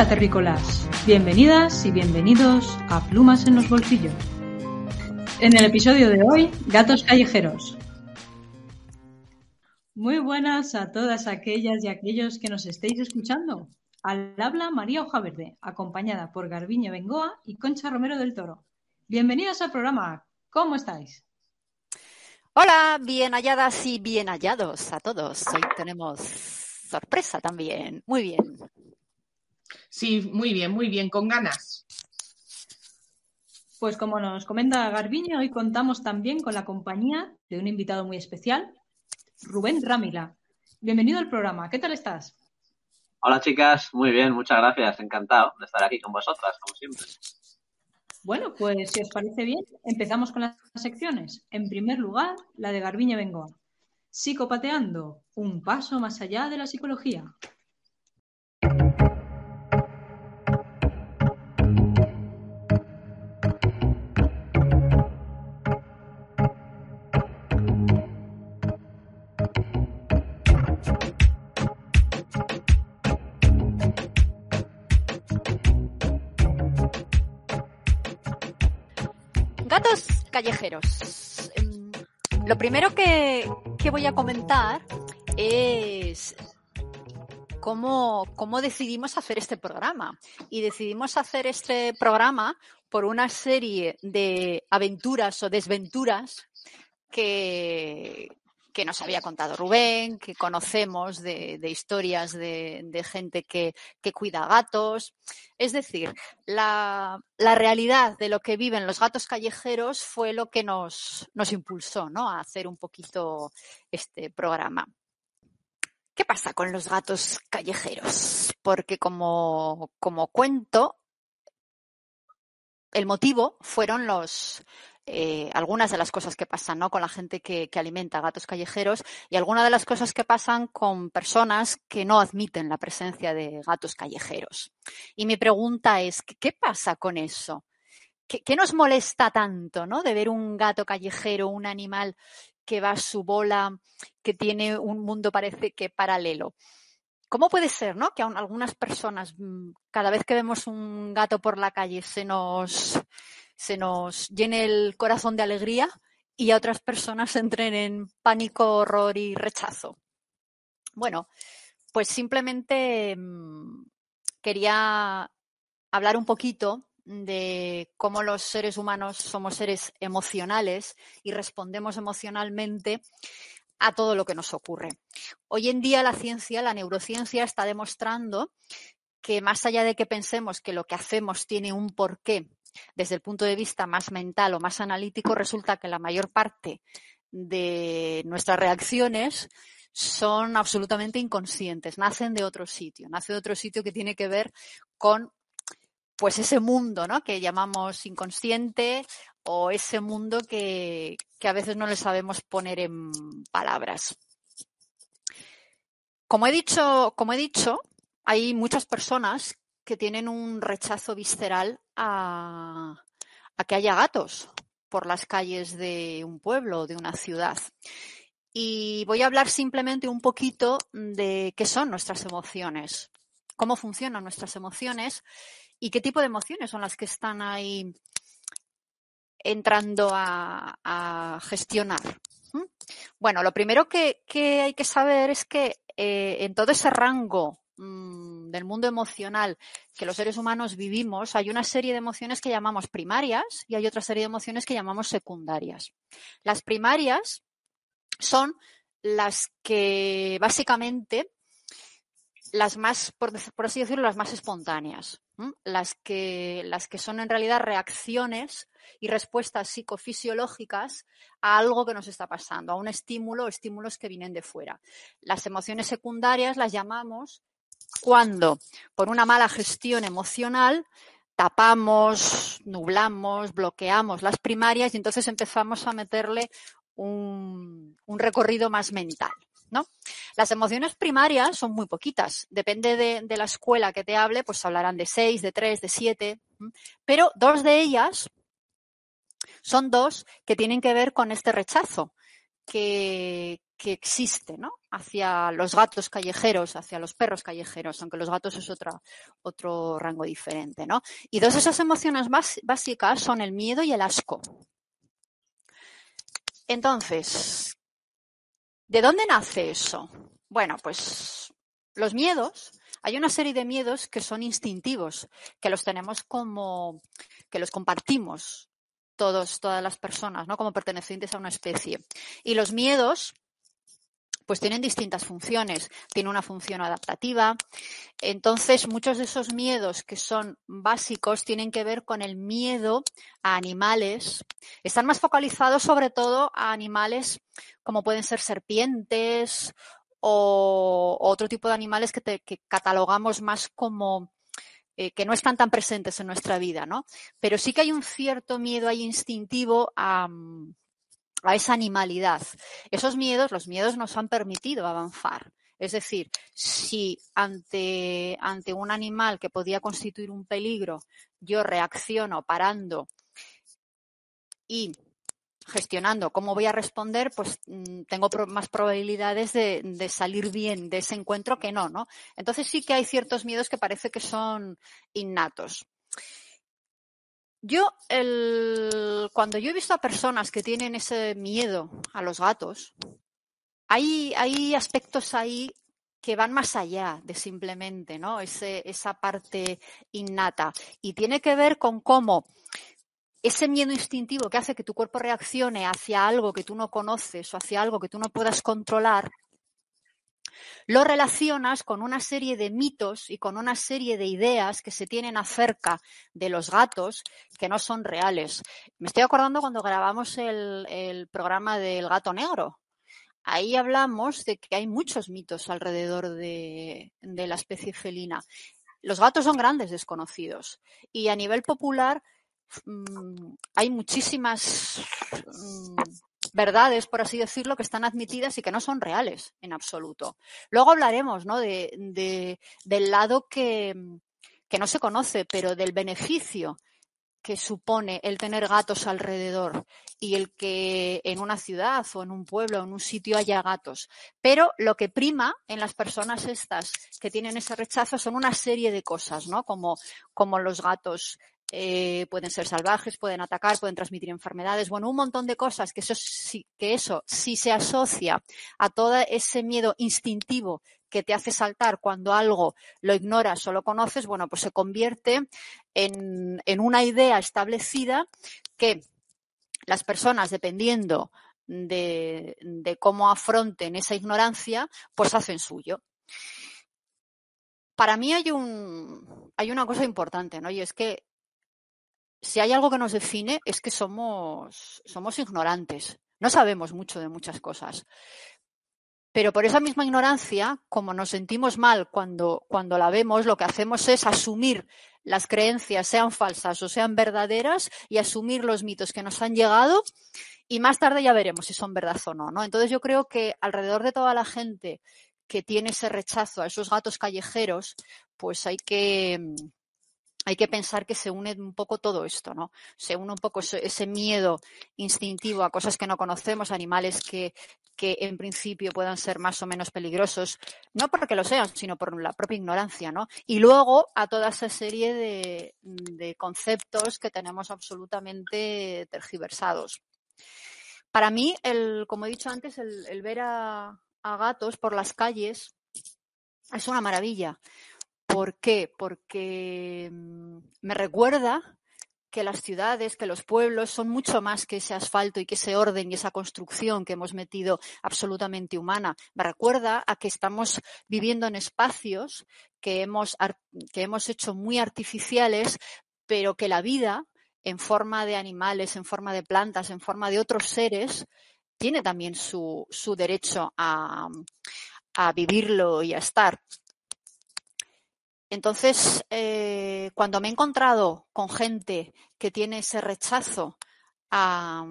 Hola terrícolas, bienvenidas y bienvenidos a Plumas en los Bolsillos. En el episodio de hoy, gatos callejeros. Muy buenas a todas aquellas y aquellos que nos estéis escuchando. Al habla María Ojaverde, acompañada por Garbiñe Bengoa y Concha Romero del Toro. Bienvenidos al programa. ¿Cómo estáis? Hola, bien halladas y bien hallados a todos. Hoy tenemos sorpresa también. Muy bien. Sí, muy bien, muy bien, con ganas. Pues como nos comenta Garbiñe, hoy contamos también con la compañía de un invitado muy especial, Rubén Rámila. Bienvenido al programa. ¿Qué tal estás? Hola chicas, muy bien, muchas gracias. Encantado de estar aquí con vosotras, como siempre. Bueno, pues si os parece bien, empezamos con las secciones. En primer lugar, la de Garbiñe Bengoa. Psicopateando, un paso más allá de la psicología. Callejeros. Em, Lo primero que, voy a comentar es cómo decidimos hacer este programa. Y decidimos hacer este programa por una serie de aventuras o desventuras que, que nos había contado Rubén, que conocemos de, historias de, de gente que, que cuida gatos. Es decir, la, la realidad de lo que viven los gatos callejeros fue lo que nos, nos impulsó ¿no? a hacer un poquito este programa. ¿Qué pasa con los gatos callejeros? Porque como, como cuento, el motivo fueron los, eh, algunas de las cosas que pasan ¿no? con la gente que, alimenta gatos callejeros y algunas de las cosas que pasan con personas que no admiten la presencia de gatos callejeros. Y mi pregunta es, ¿qué, qué pasa con eso? ¿Qué, ¿Qué, nos molesta tanto ¿no? de ver un gato callejero, un animal que va a su bola, que tiene un mundo parece que paralelo? ¿Cómo puede ser, no? Que a algunas personas, mm, cada vez que vemos un gato por la calle, se nos, se nos llene el corazón de alegría y a otras personas entren en pánico, horror y rechazo? Bueno, pues simplemente mmm, quería hablar un poquito de cómo los seres humanos somos seres emocionales y respondemos emocionalmente a todo lo que nos ocurre. Hoy en día la ciencia, la neurociencia está demostrando que más allá de que pensemos que lo que hacemos tiene un porqué desde el punto de vista más mental o más analítico, resulta que la mayor parte de nuestras reacciones son absolutamente inconscientes, nacen de otro sitio, nace de otro sitio que tiene que ver con pues ese mundo ¿no? que llamamos inconsciente o ese mundo que, que, a veces no le sabemos poner en palabras. Como he dicho, como he dicho, hay muchas personas que tienen un rechazo visceral a, que haya gatos por las calles de un pueblo o de una ciudad. Y voy a hablar simplemente un poquito de qué son nuestras emociones, cómo funcionan nuestras emociones y qué tipo de emociones son las que están ahí entrando a, gestionar. Bueno, lo primero que, que, hay que saber es que eh, en todo ese rango mmm, del mundo emocional que los seres humanos vivimos, hay una serie de emociones que llamamos primarias y hay otra serie de emociones que llamamos secundarias. Las primarias son las que básicamente las más, por, así decirlo, las más espontáneas, las que, las que son en realidad reacciones y respuestas psicofisiológicas a algo que nos está pasando, a un estímulo o estímulos que vienen de fuera. Las emociones secundarias las llamamos cuando, por una mala gestión emocional, tapamos, nublamos, bloqueamos las primarias y entonces empezamos a meterle un, recorrido más mental. ¿no? Las emociones primarias son muy poquitas. Depende de, de, la escuela que te hable, pues hablarán de seis, de tres, de siete. Pero dos de ellas son dos que tienen que ver con este rechazo, que, que existe, ¿no? Hacia los gatos callejeros, hacia los perros callejeros, aunque los gatos es otro rango diferente, ¿no? Y dos de esas emociones básicas son el miedo y el asco. Entonces, ¿de dónde nace eso? Bueno, pues los miedos, hay una serie de miedos que son instintivos, que los tenemos como, que los compartimos todos, todas las personas, ¿no? Como pertenecientes a una especie. Y los miedos pues tienen distintas funciones. Tiene una función adaptativa. Entonces, muchos de esos miedos que son básicos tienen que ver con el miedo a animales. Están más focalizados sobre todo a animales como pueden ser serpientes o, otro tipo de animales que, catalogamos más como eh, que no están tan presentes en nuestra vida, ¿no? Pero sí que hay un cierto miedo ahí instintivo a, a esa animalidad. Esos miedos, los miedos nos han permitido avanzar. Es decir, si ante, ante un animal que podía constituir un peligro, yo reacciono parando y gestionando cómo voy a responder, pues mm, tengo más probabilidades de, de, salir bien de ese encuentro que no, ¿no? Entonces sí que hay ciertos miedos que parece que son innatos. Yo, el, cuando yo he visto a personas que tienen ese miedo a los gatos, hay, hay aspectos ahí que van más allá de simplemente, ¿no? Ese, esa parte innata. Y tiene que ver con cómo ese miedo instintivo que hace que tu cuerpo reaccione hacia algo que tú no conoces o hacia algo que tú no puedas controlar, lo relacionas con una serie de mitos y con una serie de ideas que se tienen acerca de los gatos que no son reales. Me estoy acordando cuando grabamos el, programa del gato negro. Ahí hablamos de que hay muchos mitos alrededor de, la especie felina. Los gatos son grandes desconocidos y a nivel popular mm, hay muchísimas verdades, por así decirlo, que están admitidas y que no son reales en absoluto. Luego hablaremos ¿no? de, del lado que, que no se conoce, pero del beneficio que supone el tener gatos alrededor y el que en una ciudad o en un pueblo o en un sitio haya gatos. Pero lo que prima en las personas estas que tienen ese rechazo son una serie de cosas, ¿no? Como, como los gatos eh, pueden ser salvajes, pueden atacar, pueden transmitir enfermedades, bueno, un montón de cosas que eso, sí, que eso si se asocia a todo ese miedo instintivo que te hace saltar cuando algo lo ignoras o lo conoces, bueno, pues se convierte en, en una idea establecida que las personas, dependiendo de, de, cómo afronten esa ignorancia, pues hacen suyo. Para mí hay un hay una cosa importante, ¿no? Y es que si hay algo que nos define es que somos, somos ignorantes. No sabemos mucho de muchas cosas. Pero por esa misma ignorancia, como nos sentimos mal cuando, cuando la vemos, lo que hacemos es asumir las creencias, sean falsas o sean verdaderas, y asumir los mitos que nos han llegado, y más tarde ya veremos si son verdad o no, ¿no? Entonces yo creo que alrededor de toda la gente que tiene ese rechazo a esos gatos callejeros, pues hay que, hay que pensar que se une un poco todo esto, ¿no? Se une un poco ese, miedo instintivo a cosas que no conocemos, animales que, en principio puedan ser más o menos peligrosos, no porque lo sean, sino por la propia ignorancia, ¿no? Y luego a toda esa serie de, conceptos que tenemos absolutamente tergiversados. Para mí, el, como he dicho antes, el, ver a gatos por las calles es una maravilla ¿Por qué? Porque mm, me recuerda que las ciudades, que los pueblos son mucho más que ese asfalto y que ese orden y esa construcción que hemos metido absolutamente humana. Me recuerda a que estamos viviendo en espacios que hemos, que hemos hecho muy artificiales, pero que la vida, en forma de animales, en forma de plantas, en forma de otros seres, tiene también su, su derecho a, a vivirlo y a estar. Entonces, eh, cuando me he encontrado con gente que tiene ese rechazo a,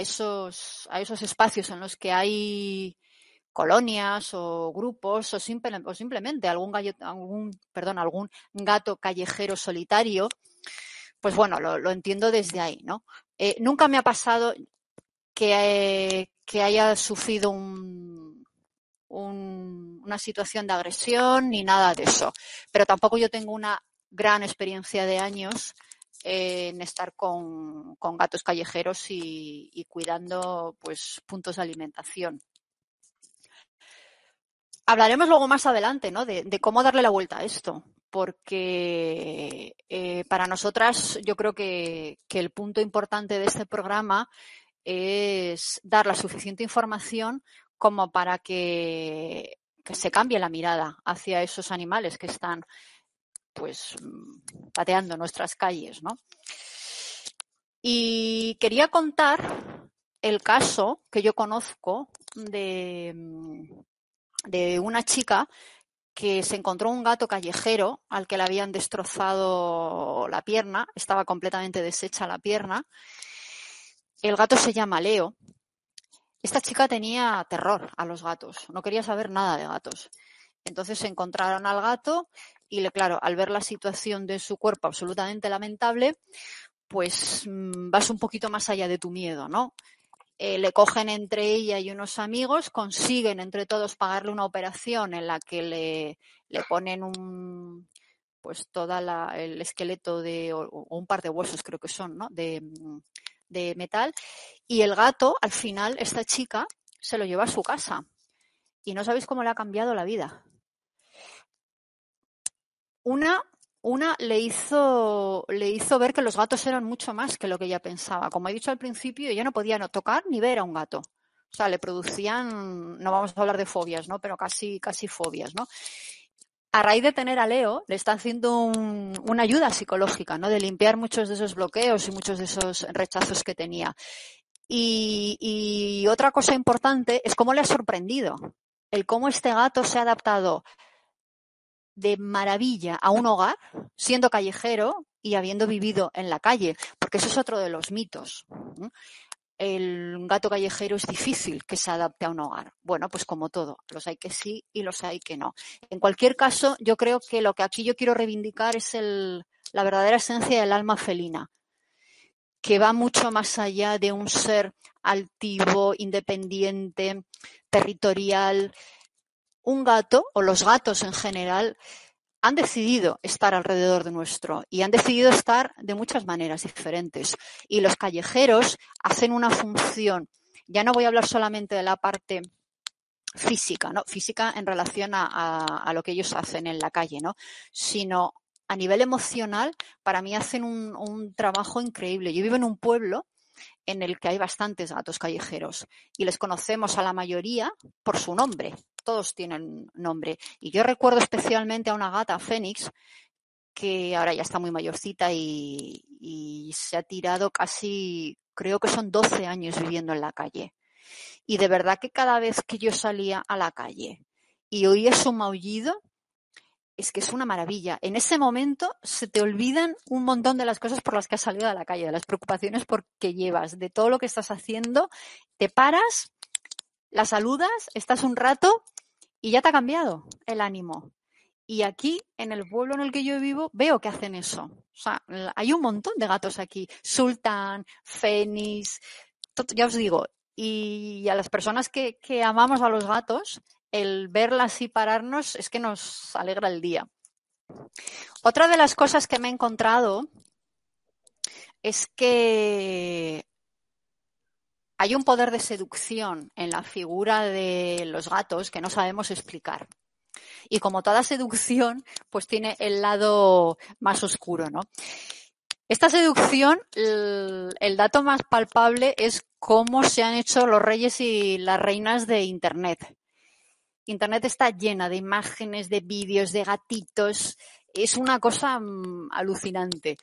esos, a esos espacios en los que hay colonias o grupos o, simplemente algún, algún, perdón, algún gato callejero solitario, pues bueno, lo, entiendo desde ahí, ¿no? Eh, nunca me ha pasado que, que haya sufrido un, una situación de agresión ni nada de eso. Pero tampoco yo tengo una gran experiencia de años en estar con, gatos callejeros y, cuidando pues puntos de alimentación. Hablaremos luego más adelante ¿no? de, cómo darle la vuelta a esto, porque eh, para nosotras yo creo que, el punto importante de este programa es dar la suficiente información como para que, que se cambie la mirada hacia esos animales que están pues pateando nuestras calles, ¿no? Y quería contar el caso que yo conozco de, de una chica que se encontró un gato callejero al que le habían destrozado la pierna, estaba completamente deshecha la pierna. El gato se llama Leo. Esta chica tenía terror a los gatos, no quería saber nada de gatos. Entonces se encontraron al gato y, claro, al ver la situación de su cuerpo absolutamente lamentable, pues mm, vas un poquito más allá de tu miedo, ¿no? Eh, le cogen entre ella y unos amigos, consiguen entre todos pagarle una operación en la que le, le ponen un pues toda el esqueleto de o, un par de huesos creo que son, ¿no? De, mm, de metal y el gato al final esta chica se lo lleva a su casa y no sabéis cómo le ha cambiado la vida. Una, una le hizo, le hizo ver que los gatos eran mucho más que lo que ella pensaba. Como he dicho al principio, ella no podía no tocar ni ver a un gato. O sea, le producían, no vamos a hablar de fobias, ¿no? Pero casi, casi fobias, ¿no? A raíz de tener a Leo, le está haciendo una ayuda psicológica, ¿no? De limpiar muchos de esos bloqueos y muchos de esos rechazos que tenía. Y, y otra cosa importante es cómo le ha sorprendido el cómo este gato se ha adaptado de maravilla a un hogar, siendo callejero y habiendo vivido en la calle, porque eso es otro de los mitos. El gato callejero es difícil que se adapte a un hogar. Bueno, pues como todo, los hay que sí y los hay que no. En cualquier caso, yo creo que lo que aquí yo quiero reivindicar es la verdadera esencia del alma felina, que va mucho más allá de un ser altivo, independiente, territorial, un gato o los gatos en general han decidido estar alrededor de nuestro y han decidido estar de muchas maneras diferentes. Y los callejeros hacen una función, ya no voy a hablar solamente de la parte física, ¿no? Física en relación a, lo que ellos hacen en la calle, ¿no? Sino a nivel emocional, para mí hacen un, un trabajo increíble. Yo vivo en un pueblo en el que hay bastantes gatos callejeros y les conocemos a la mayoría por su nombre. Todos tienen nombre. Y yo recuerdo especialmente a una gata, Fénix, que ahora ya está muy mayorcita y, se ha tirado casi, creo que son 12 años viviendo en la calle. Y de verdad que cada vez que yo salía a la calle y oía su maullido, es que es una maravilla. En ese momento se te olvidan un montón de las cosas por las que has salido a la calle, de las preocupaciones porque llevas, de todo lo que estás haciendo. Te paras, la saludas, estás un rato y ya te ha cambiado el ánimo. Y aquí, en el pueblo en el que yo vivo, veo que hacen eso. O sea, hay un montón de gatos aquí. Sultán, Fénix, ya os digo. Y a las personas que, que amamos a los gatos, el verlas y pararnos es que nos alegra el día. Otra de las cosas que me he encontrado es que hay un poder de seducción en la figura de los gatos que no sabemos explicar. Y como toda seducción, pues tiene el lado más oscuro, ¿no? Esta seducción, el, dato más palpable es cómo se han hecho los reyes y las reinas de Internet. Internet está llena de imágenes, de vídeos, de gatitos. Es una cosa mm, alucinante.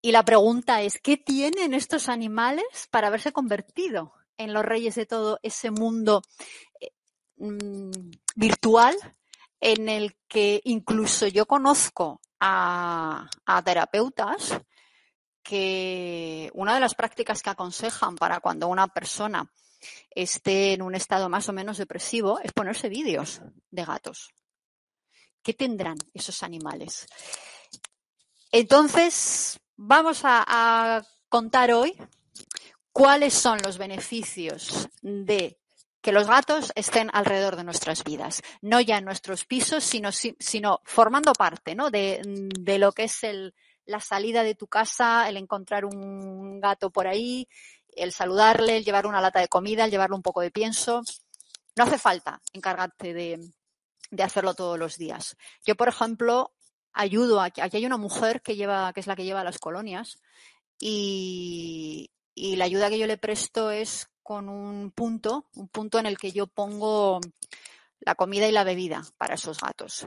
Y la pregunta es, ¿qué tienen estos animales para haberse convertido en los reyes de todo ese mundo eh, mm, virtual en el que incluso yo conozco a terapeutas que una de las prácticas que aconsejan para cuando una persona esté en un estado más o menos depresivo es ponerse vídeos de gatos. ¿Qué tendrán esos animales? Entonces, vamos a, contar hoy cuáles son los beneficios de que los gatos estén alrededor de nuestras vidas, no ya en nuestros pisos, sino, formando parte ¿no? de, lo que es la salida de tu casa, el encontrar un gato por ahí, el saludarle, el llevar una lata de comida, el llevarle un poco de pienso. No hace falta encargarte de, de hacerlo todos los días. Yo, por ejemplo, ayudo, aquí, aquí hay una mujer que lleva, que es la que lleva las colonias, y, y la ayuda que yo le presto es con un punto, un punto en el que yo pongo la comida y la bebida para esos gatos.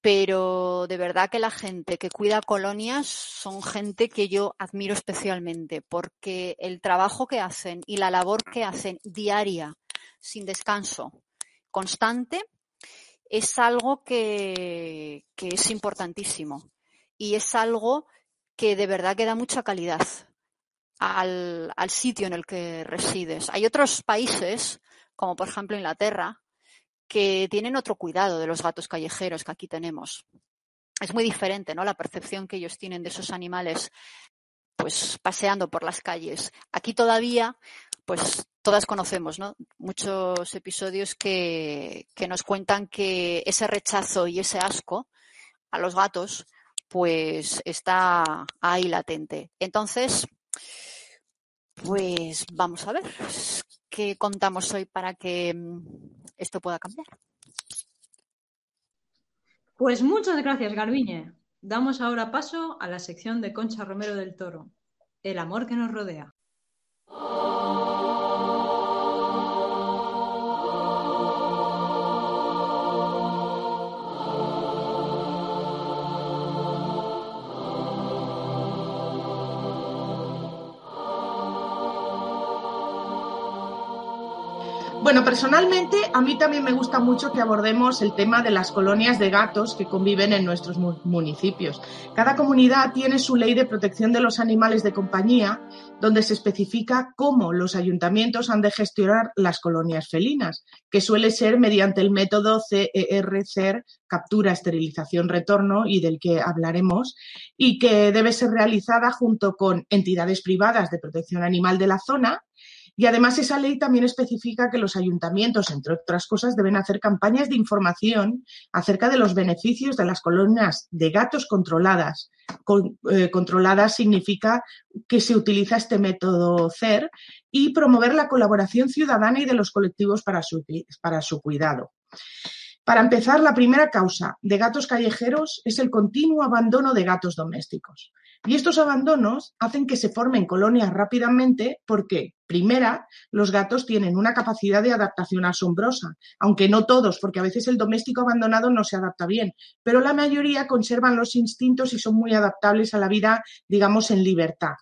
Pero de verdad que la gente que cuida colonias son gente que yo admiro especialmente porque el trabajo que hacen y la labor que hacen diaria, sin descanso, constante, es algo que, que es importantísimo y es algo que de verdad que da mucha calidad al, al, sitio en el que resides. Hay otros países, como por ejemplo Inglaterra, que tienen otro cuidado de los gatos callejeros que aquí tenemos. Es muy diferente, ¿no? La percepción que ellos tienen de esos animales, pues paseando por las calles. Aquí todavía, pues todas conocemos, ¿no? Muchos episodios que, que nos cuentan que ese rechazo y ese asco a los gatos, pues está ahí latente. Entonces, pues vamos a ver contamos hoy para que mm, esto pueda cambiar. Pues muchas gracias, Garbiñe. Damos ahora paso a la sección de Concha Romero del Toro, El amor que nos rodea. Bueno, personalmente a mí también me gusta mucho que abordemos el tema de las colonias de gatos que conviven en nuestros municipios. Cada comunidad tiene su ley de protección de los animales de compañía, donde se especifica cómo los ayuntamientos han de gestionar las colonias felinas, que suele ser mediante el método CER, CER, captura, esterilización, retorno, y del que hablaremos, y que debe ser realizada junto con entidades privadas de protección animal de la zona y además esa ley también especifica que los ayuntamientos, entre otras cosas, deben hacer campañas de información acerca de los beneficios de las colonias de gatos controladas. Con, eh, controladas significa que se utiliza este método CER y promover la colaboración ciudadana y de los colectivos para su, para su cuidado. Para empezar, la primera causa de gatos callejeros es el continuo abandono de gatos domésticos. Y estos abandonos hacen que se formen colonias rápidamente porque, primera, los gatos tienen una capacidad de adaptación asombrosa, aunque no todos, porque a veces el doméstico abandonado no se adapta bien, pero la mayoría conservan los instintos y son muy adaptables a la vida, digamos, en libertad.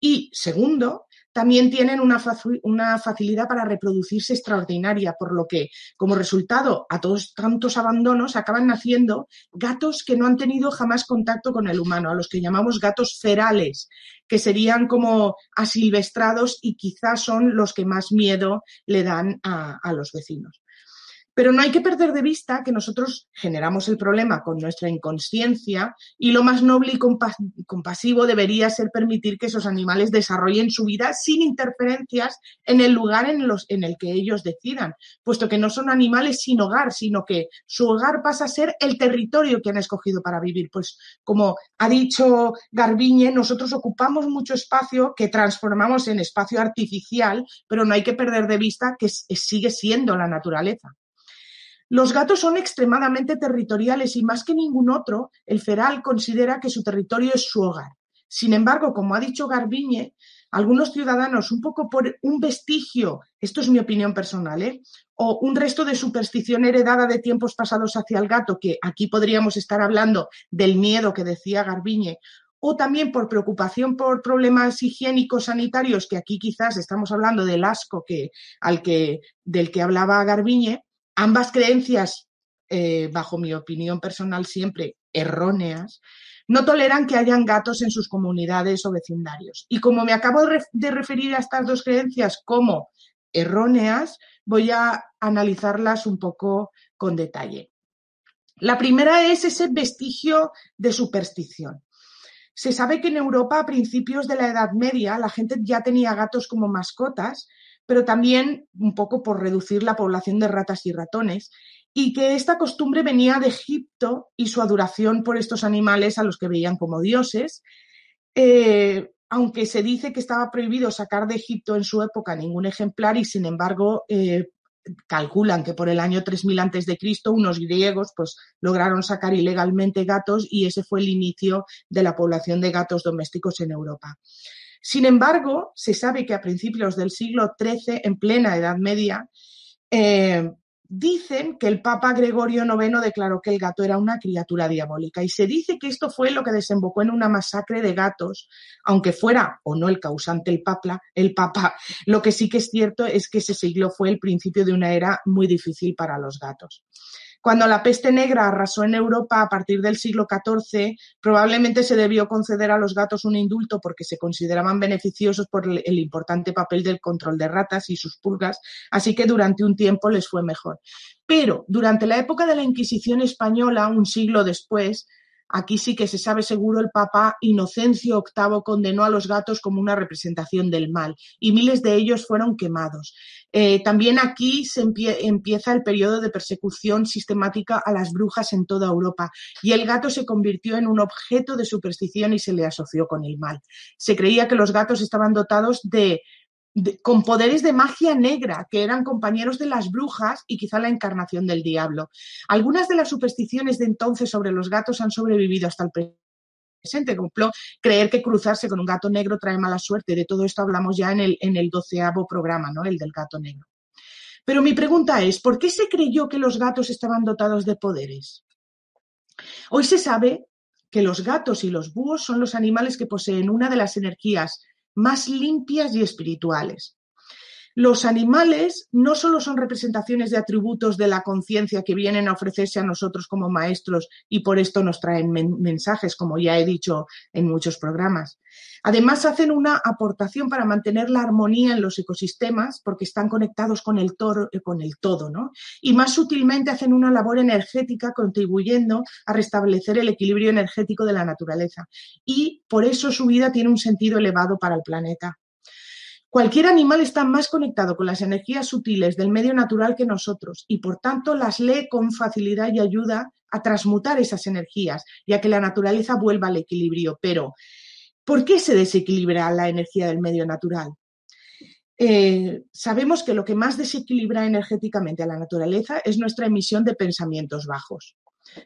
Y segundo, también tienen una, facilidad para reproducirse extraordinaria, por lo que, como resultado a todos tantos abandonos, acaban naciendo gatos que no han tenido jamás contacto con el humano, a los que llamamos gatos ferales, que serían como asilvestrados y quizás son los que más miedo le dan a los vecinos. Pero no hay que perder de vista que nosotros generamos el problema con nuestra inconsciencia y lo más noble y compasivo debería ser permitir que esos animales desarrollen su vida sin interferencias en el lugar en, el que ellos decidan, puesto que no son animales sin hogar, sino que su hogar pasa a ser el territorio que han escogido para vivir. Pues como ha dicho Garbiñe, nosotros ocupamos mucho espacio que transformamos en espacio artificial, pero no hay que perder de vista que sigue siendo la naturaleza. Los gatos son extremadamente territoriales y más que ningún otro, el feral considera que su territorio es su hogar. Sin embargo, como ha dicho Garbiñe, algunos ciudadanos, un poco por un vestigio, esto es mi opinión personal, ¿eh? o un resto de superstición heredada de tiempos pasados hacia el gato, que aquí podríamos estar hablando del miedo que decía Garbiñe, o también por preocupación por problemas higiénicos sanitarios, que aquí quizás estamos hablando del asco que, al que, del que hablaba Garbiñe, ambas creencias, eh, bajo mi opinión personal siempre erróneas, no toleran que hayan gatos en sus comunidades o vecindarios. Y como me acabo de referir a estas dos creencias como erróneas, voy a analizarlas un poco con detalle. La primera es ese vestigio de superstición. Se sabe que en Europa a principios de la Edad Media la gente ya tenía gatos como mascotas pero también un poco por reducir la población de ratas y ratones, y que esta costumbre venía de Egipto y su adoración por estos animales a los que veían como dioses. Eh, aunque se dice que estaba prohibido sacar de Egipto en su época ningún ejemplar y sin embargo eh, calculan que por el año 3000 antes de Cristo unos griegos pues lograron sacar ilegalmente gatos y ese fue el inicio de la población de gatos domésticos en Europa. Sin embargo, se sabe que a principios del siglo XIII, en plena Edad Media, eh, dicen que el Papa Gregorio IX declaró que el gato era una criatura diabólica y se dice que esto fue lo que desembocó en una masacre de gatos, aunque fuera o no el causante el Papa, el Papa. Lo que sí que es cierto es que ese siglo fue el principio de una era muy difícil para los gatos. Cuando la peste negra arrasó en Europa a partir del siglo XIV, probablemente se debió conceder a los gatos un indulto porque se consideraban beneficiosos por el importante papel del control de ratas y sus pulgas, así que durante un tiempo les fue mejor. Pero durante la época de la Inquisición española, un siglo después, Aquí sí que se sabe seguro el Papa Inocencio VIII condenó a los gatos como una representación del mal y miles de ellos fueron quemados. Eh, también aquí se empieza el periodo de persecución sistemática a las brujas en toda Europa y el gato se convirtió en un objeto de superstición y se le asoció con el mal. Se creía que los gatos estaban dotados de con poderes de magia negra, que eran compañeros de las brujas y quizá la encarnación del diablo. Algunas de las supersticiones de entonces sobre los gatos han sobrevivido hasta el presente, como creer que cruzarse con un gato negro trae mala suerte. De todo esto hablamos ya en el, en el doceavo programa, ¿no? El del gato negro. Pero mi pregunta es, ¿por qué se creyó que los gatos estaban dotados de poderes? Hoy se sabe que los gatos y los búhos son los animales que poseen una de las energías más limpias y espirituales. Los animales no solo son representaciones de atributos de la conciencia que vienen a ofrecerse a nosotros como maestros y por esto nos traen mensajes, como ya he dicho en muchos programas. Además, hacen una aportación para mantener la armonía en los ecosistemas porque están conectados con el, eh, con el todo, ¿no? Y más sutilmente hacen una labor energética contribuyendo a restablecer el equilibrio energético de la naturaleza. Y por eso su vida tiene un sentido elevado para el planeta. Cualquier animal está más conectado con las energías sutiles del medio natural que nosotros y por tanto las lee con facilidad y ayuda a transmutar esas energías y a que la naturaleza vuelva al equilibrio. Pero, ¿por qué se desequilibra la energía del medio natural? Eh, sabemos que lo que más desequilibra energéticamente a la naturaleza es nuestra emisión de pensamientos bajos.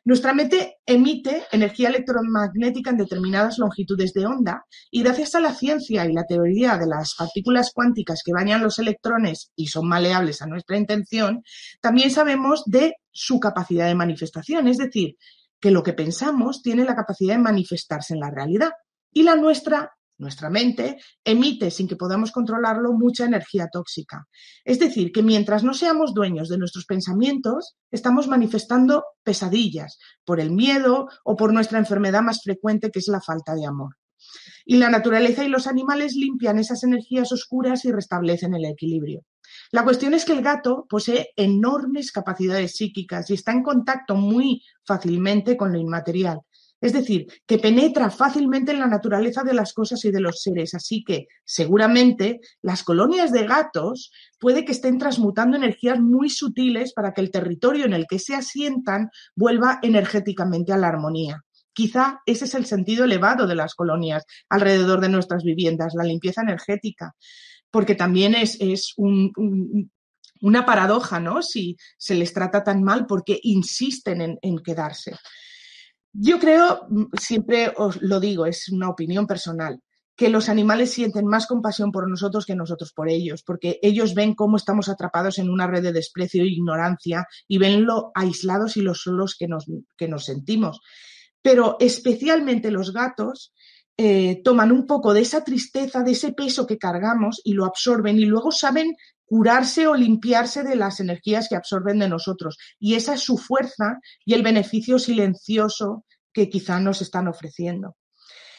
Nuestra mente emite energía electromagnética en determinadas longitudes de onda y gracias a la ciencia y la teoría de las partículas cuánticas que bañan los electrones y son maleables a nuestra intención, también sabemos de su capacidad de manifestación, es decir, que lo que pensamos tiene la capacidad de manifestarse en la realidad y la nuestra nuestra mente emite, sin que podamos controlarlo, mucha energía tóxica. Es decir, que mientras no seamos dueños de nuestros pensamientos, estamos manifestando pesadillas por el miedo o por nuestra enfermedad más frecuente, que es la falta de amor. Y la naturaleza y los animales limpian esas energías oscuras y restablecen el equilibrio. La cuestión es que el gato posee enormes capacidades psíquicas y está en contacto muy fácilmente con lo inmaterial. Es decir, que penetra fácilmente en la naturaleza de las cosas y de los seres. Así que seguramente las colonias de gatos puede que estén transmutando energías muy sutiles para que el territorio en el que se asientan vuelva energéticamente a la armonía. Quizá ese es el sentido elevado de las colonias alrededor de nuestras viviendas, la limpieza energética, porque también es, una paradoja, ¿no? Si se les trata tan mal porque insisten en quedarse. Yo creo, mm, siempre os lo digo, es una opinión personal, que los animales sienten más compasión por nosotros que nosotros por ellos, porque ellos ven cómo estamos atrapados en una red de desprecio e ignorancia y ven lo aislados y lo solos que nos, que nos sentimos. Pero especialmente los gatos eh, toman un poco de esa tristeza, de ese peso que cargamos y lo absorben y luego saben curarse o limpiarse de las energías que absorben de nosotros. Y esa es su fuerza y el beneficio silencioso que quizá nos están ofreciendo.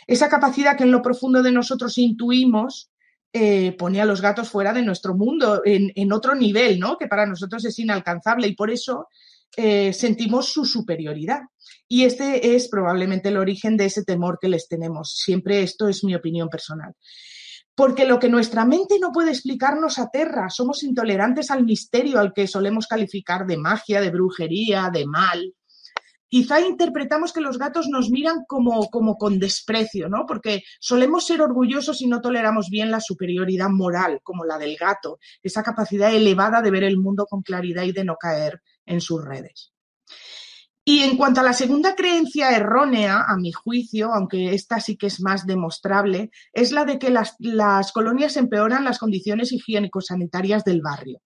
Esa capacidad que en lo profundo de nosotros intuimos eh, pone a los gatos fuera de nuestro mundo, en, otro nivel, ¿no? Que para nosotros es inalcanzable y por eso eh, sentimos su superioridad. Y este es probablemente el origen de ese temor que les tenemos. Siempre esto es mi opinión personal. porque lo que nuestra mente no puede explicarnos aterra, somos intolerantes al misterio al que solemos calificar de magia, de brujería, de mal. Quizá interpretamos que los gatos nos miran como, como con desprecio, ¿no? Porque solemos ser orgullosos y no toleramos bien la superioridad moral, como la del gato, esa capacidad elevada de ver el mundo con claridad y de no caer en sus redes. Y en cuanto a la segunda creencia errónea, a mi juicio, aunque esta sí que es más demostrable, es la de que las, colonias empeoran las condiciones higiénico-sanitarias del barrio.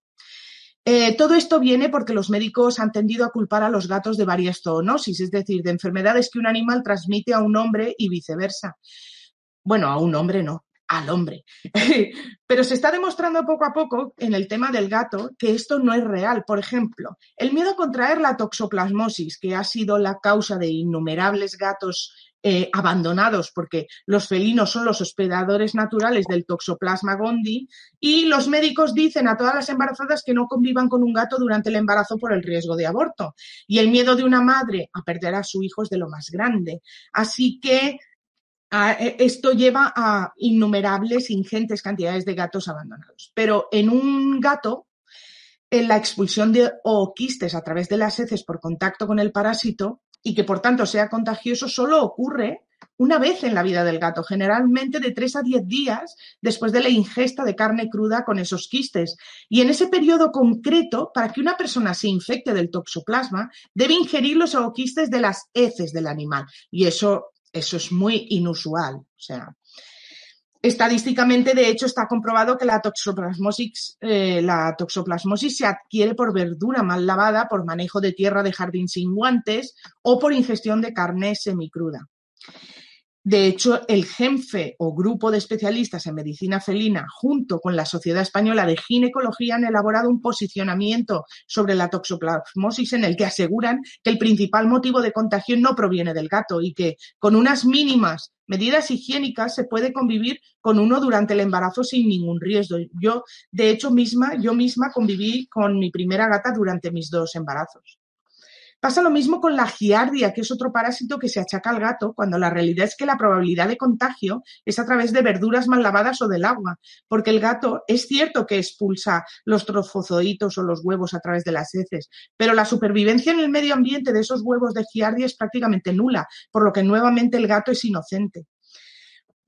Eh, todo esto viene porque los médicos han tendido a culpar a los gatos de varias zoonosis, es decir, de enfermedades que un animal transmite a un hombre y viceversa. Bueno, a un hombre no, al hombre. Pero se está demostrando poco a poco en el tema del gato que esto no es real. Por ejemplo, el miedo a contraer la toxoplasmosis, que ha sido la causa de innumerables gatos eh, abandonados porque los felinos son los hospedadores naturales del toxoplasma gondii y los médicos dicen a todas las embarazadas que no convivan con un gato durante el embarazo por el riesgo de aborto. Y el miedo de una madre a perder a su hijo es de lo más grande. Así que e, esto lleva a innumerables, ingentes cantidades de gatos abandonados. Pero en un gato, en la expulsión de ooquistes a través de las heces por contacto con el parásito y que por tanto sea contagioso, solo ocurre una vez en la vida del gato, generalmente de 3 a 10 días después de la ingesta de carne cruda con esos quistes. Y en ese periodo concreto, para que una persona se infecte del toxoplasma, debe ingerir los ooquistes de las heces del animal. Y eso eso es muy inusual. O sea, estadísticamente, de hecho, está comprobado que la toxoplasmosis, eh, la toxoplasmosis se adquiere por verdura mal lavada, por manejo de tierra de jardín sin guantes o por ingestión de carne semicruda. De hecho, el GENFE o Grupo de Especialistas en Medicina Felina, junto con la Sociedad Española de Ginecología, han elaborado un posicionamiento sobre la toxoplasmosis en el que aseguran que el principal motivo de contagio no proviene del gato y que con unas mínimas medidas higiénicas se puede convivir con uno durante el embarazo sin ningún riesgo. Yo, de hecho, misma, yo misma conviví con mi primera gata durante mis dos embarazos. Pasa lo mismo con la giardia, que es otro parásito que se achaca al gato, cuando la realidad es que la probabilidad de contagio es a través de verduras mal lavadas o del agua, porque el gato es cierto que expulsa los trofozoitos o los huevos a través de las heces, pero la supervivencia en el medio ambiente de esos huevos de giardia es prácticamente nula, por lo que nuevamente el gato es inocente.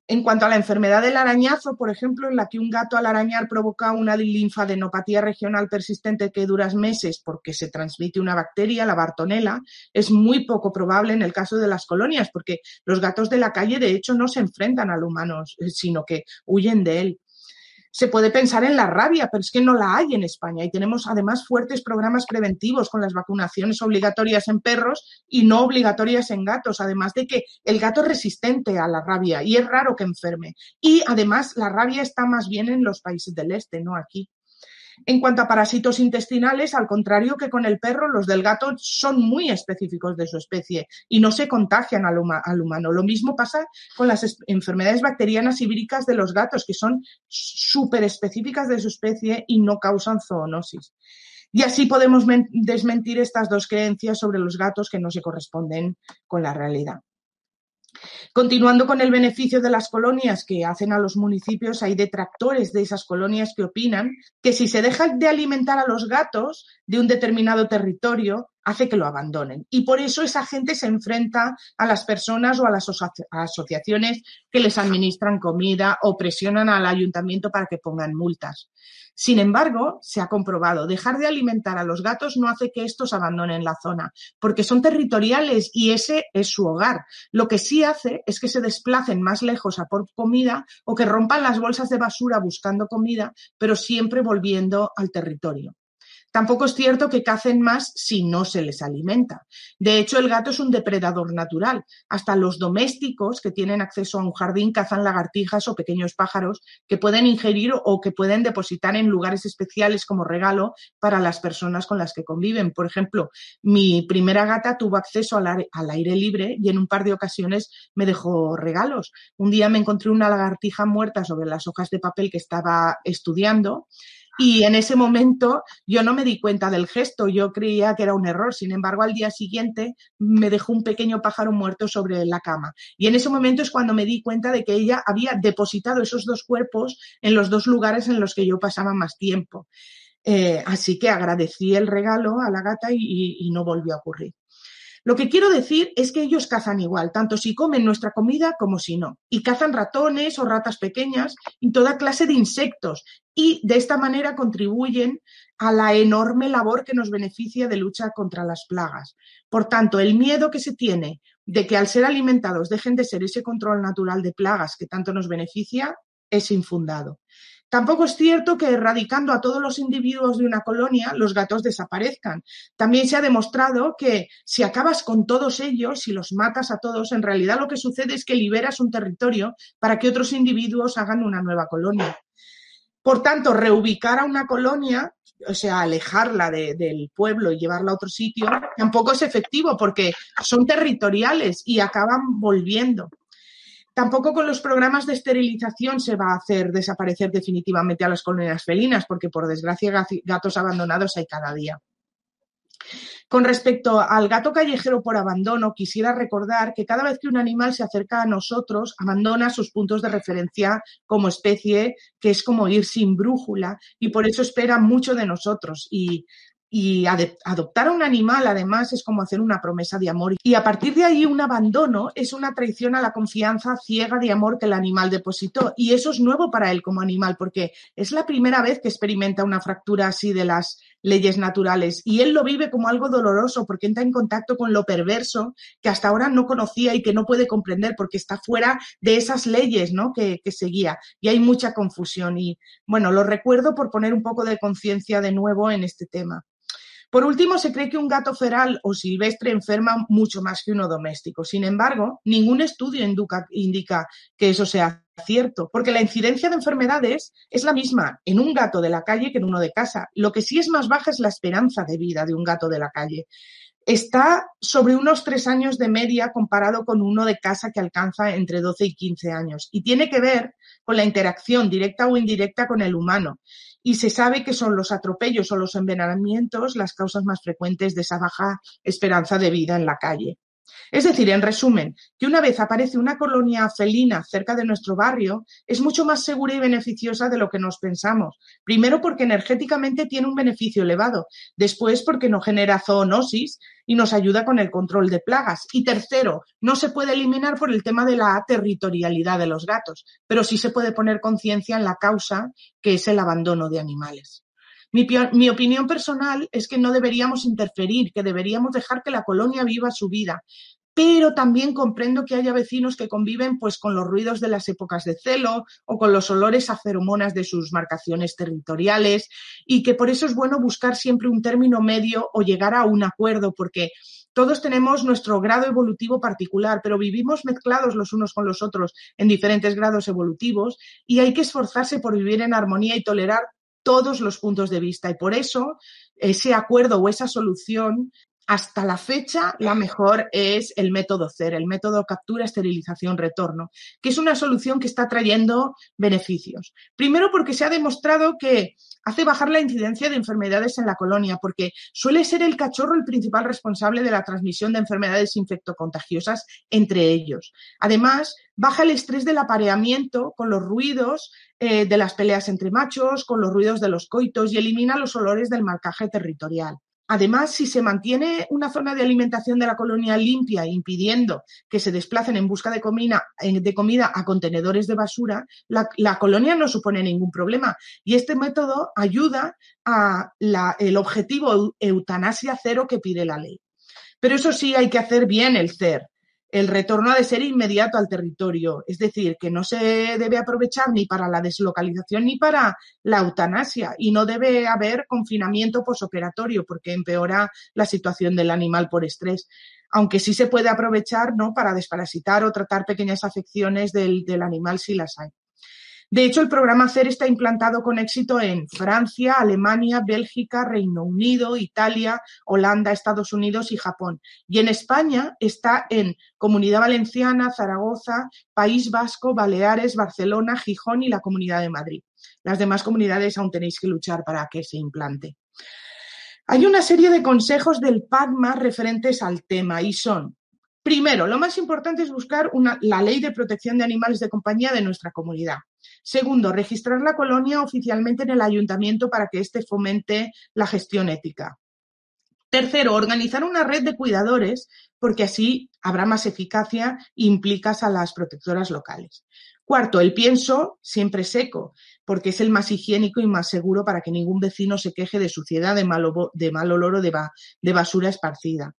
En cuanto a la enfermedad del arañazo, por ejemplo, en la que un gato al arañar provoca una linfadenopatía regional persistente que dura meses porque se transmite una bacteria, la bartonela, es muy poco probable en el caso de las colonias, porque los gatos de la calle, de hecho, no se enfrentan al humano, eh, sino que huyen de él se puede pensar en la rabia, pero es que no la hay en España y tenemos además fuertes programas preventivos con las vacunaciones obligatorias en perros y no obligatorias en gatos, además de que el gato es resistente a la rabia y es raro que enferme. Y además la rabia está más bien en los países del este, no aquí. En cuanto a parásitos intestinales, al contrario que con el perro, los del gato son muy específicos de su especie y no se contagian al, humano. Lo mismo pasa con las enfermedades bacterianas y víricas de los gatos, que son súper específicas de su especie y no causan zoonosis. Y así podemos desmentir estas dos creencias sobre los gatos que no se corresponden con la realidad. Continuando con el beneficio de las colonias que hacen a los municipios, hay detractores de esas colonias que opinan que si se deja de alimentar a los gatos de un determinado territorio, hace que lo abandonen. Y por eso esa gente se enfrenta a las personas o a las asociaciones que les administran comida o presionan al ayuntamiento para que pongan multas. Sin embargo, se ha comprobado, dejar de alimentar a los gatos no hace que estos abandonen la zona, porque son territoriales y ese es su hogar. Lo que sí hace es que se desplacen más lejos a por comida o que rompan las bolsas de basura buscando comida, pero siempre volviendo al territorio. Tampoco es cierto que cacen más si no se les alimenta. De hecho, el gato es un depredador natural. Hasta los domésticos que tienen acceso a un jardín cazan lagartijas o pequeños pájaros que pueden ingerir o que pueden depositar en lugares especiales como regalo para las personas con las que conviven. Por ejemplo, mi primera gata tuvo acceso al aire, libre y en un par de ocasiones me dejó regalos. Un día me encontré una lagartija muerta sobre las hojas de papel que estaba estudiando Y en ese momento yo no me di cuenta del gesto, yo creía que era un error. Sin embargo, al día siguiente me dejó un pequeño pájaro muerto sobre la cama. Y en ese momento es cuando me di cuenta de que ella había depositado esos dos cuerpos en los dos lugares en los que yo pasaba más tiempo. Eh, así que agradecí el regalo a la gata y no volvió a ocurrir. Lo que quiero decir es que ellos cazan igual, tanto si comen nuestra comida como si no. Y cazan ratones o ratas pequeñas y toda clase de insectos. Y de esta manera contribuyen a la enorme labor que nos beneficia de lucha contra las plagas. Por tanto, el miedo que se tiene de que al ser alimentados dejen de ser ese control natural de plagas que tanto nos beneficia es infundado. Tampoco es cierto que erradicando a todos los individuos de una colonia, los gatos desaparezcan. También se ha demostrado que si acabas con todos ellos, si los matas a todos, en realidad lo que sucede es que liberas un territorio para que otros individuos hagan una nueva colonia. Por tanto, reubicar a una colonia, o sea, alejarla del pueblo y llevarla a otro sitio, tampoco es efectivo porque son territoriales y acaban volviendo. Tampoco con los programas de esterilización se va a hacer desaparecer definitivamente a las colonias felinas, porque por desgracia gatos abandonados hay cada día. Con respecto al gato callejero por abandono, quisiera recordar que cada vez que un animal se acerca a nosotros, abandona sus puntos de referencia como especie, que es como ir sin brújula, y por eso espera mucho de nosotros. Y adoptar a un animal, además, es como hacer una promesa de amor. Y a partir de ahí, un abandono es una traición a la confianza ciega de amor que el animal depositó. Y eso es nuevo para él como animal, porque es la primera vez que experimenta una fractura así de las leyes naturales. Y él lo vive como algo doloroso, porque entra en contacto con lo perverso que hasta ahora no conocía y que no puede comprender, porque está fuera de esas leyes ¿no? que, que seguía. Y hay mucha confusión. Y bueno, lo recuerdo por poner un poco de conciencia de nuevo en este tema. Por último, se cree que un gato feral o silvestre enferma mucho más que uno doméstico. Sin embargo, ningún estudio indica, que eso sea cierto, porque la incidencia de enfermedades es la misma en un gato de la calle que en uno de casa. Lo que sí es más baja es la esperanza de vida de un gato de la calle. Está sobre unos tres años de media comparado con uno de casa que alcanza entre 12 y 15 años. Y tiene que ver con la interacción directa o indirecta con el humano y se sabe que son los atropellos o los envenenamientos las causas más frecuentes de esa baja esperanza de vida en la calle. Es decir, en resumen, que una vez aparece una colonia felina cerca de nuestro barrio, es mucho más segura y beneficiosa de lo que nos pensamos. Primero porque energéticamente tiene un beneficio elevado, después porque no genera zoonosis y nos ayuda con el control de plagas. Y tercero, no se puede eliminar por el tema de la territorialidad de los gatos, pero sí se puede poner conciencia en la causa que es el abandono de animales. Mi, opinión personal es que no deberíamos interferir, que deberíamos dejar que la colonia viva su vida, pero también comprendo que haya vecinos que conviven pues con los ruidos de las épocas de celo o con los olores a feromonas de sus marcaciones territoriales y que por eso es bueno buscar siempre un término medio o llegar a un acuerdo porque todos tenemos nuestro grado evolutivo particular, pero vivimos mezclados los unos con los otros en diferentes grados evolutivos y hay que esforzarse por vivir en armonía y tolerar todos los puntos de vista. Y por eso ese acuerdo o esa solución hasta la fecha, la mejor es el método CER, el método captura, esterilización, retorno, que es una solución que está trayendo beneficios. Primero porque se ha demostrado que hace bajar la incidencia de enfermedades en la colonia, porque suele ser el cachorro el principal responsable de la transmisión de enfermedades infectocontagiosas entre ellos. Además, baja el estrés del apareamiento con los ruidos eh, de las peleas entre machos, con los ruidos de los coitos y elimina los olores del marcaje territorial. Además, si se mantiene una zona de alimentación de la colonia limpia, impidiendo que se desplacen en busca de comida, de comida a contenedores de basura, la, colonia no supone ningún problema. Y este método ayuda a el objetivo eutanasia cero que pide la ley. Pero eso sí, hay que hacer bien el CER el retorno ha de ser inmediato al territorio, es decir, que no se debe aprovechar ni para la deslocalización ni para la eutanasia y no debe haber confinamiento posoperatorio porque empeora la situación del animal por estrés. Aunque sí se puede aprovechar ¿no? para desparasitar o tratar pequeñas afecciones del, del animal si las hay. De hecho, el programa CER está implantado con éxito en Francia, Alemania, Bélgica, Reino Unido, Italia, Holanda, Estados Unidos y Japón. Y en España está en Comunidad Valenciana, Zaragoza, País Vasco, Baleares, Barcelona, Gijón y la Comunidad de Madrid. Las demás comunidades aún tenéis que luchar para que se implante. Hay una serie de consejos del PACMA referentes al tema y son, primero, lo más importante es buscar la ley de protección de animales de compañía de nuestra comunidad. Segundo, registrar la colonia oficialmente en el ayuntamiento para que éste fomente la gestión ética. Tercero, organizar una red de cuidadores porque así habrá más eficacia e implicas a las protectoras locales. Cuarto, el pienso siempre seco, porque es el más higiénico y más seguro para que ningún vecino se queje de suciedad, de mal, de mal olor o de basura esparcida.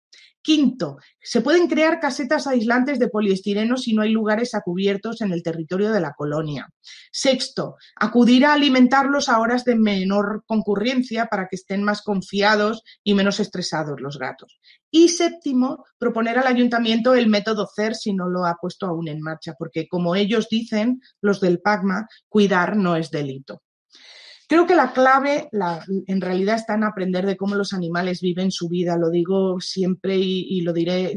Quinto, se pueden crear casetas aislantes de poliestireno si no hay lugares a cubiertos en el territorio de la colonia. Sexto, acudir a alimentarlos a horas de menor concurrencia para que estén más confiados y menos estresados los gatos. Y séptimo, proponer al ayuntamiento el método CER si no lo ha puesto aún en marcha, porque como ellos dicen, los del PACMA, cuidar no es delito. Creo que la clave en realidad está en aprender de cómo los animales viven su vida. Lo digo siempre y lo diré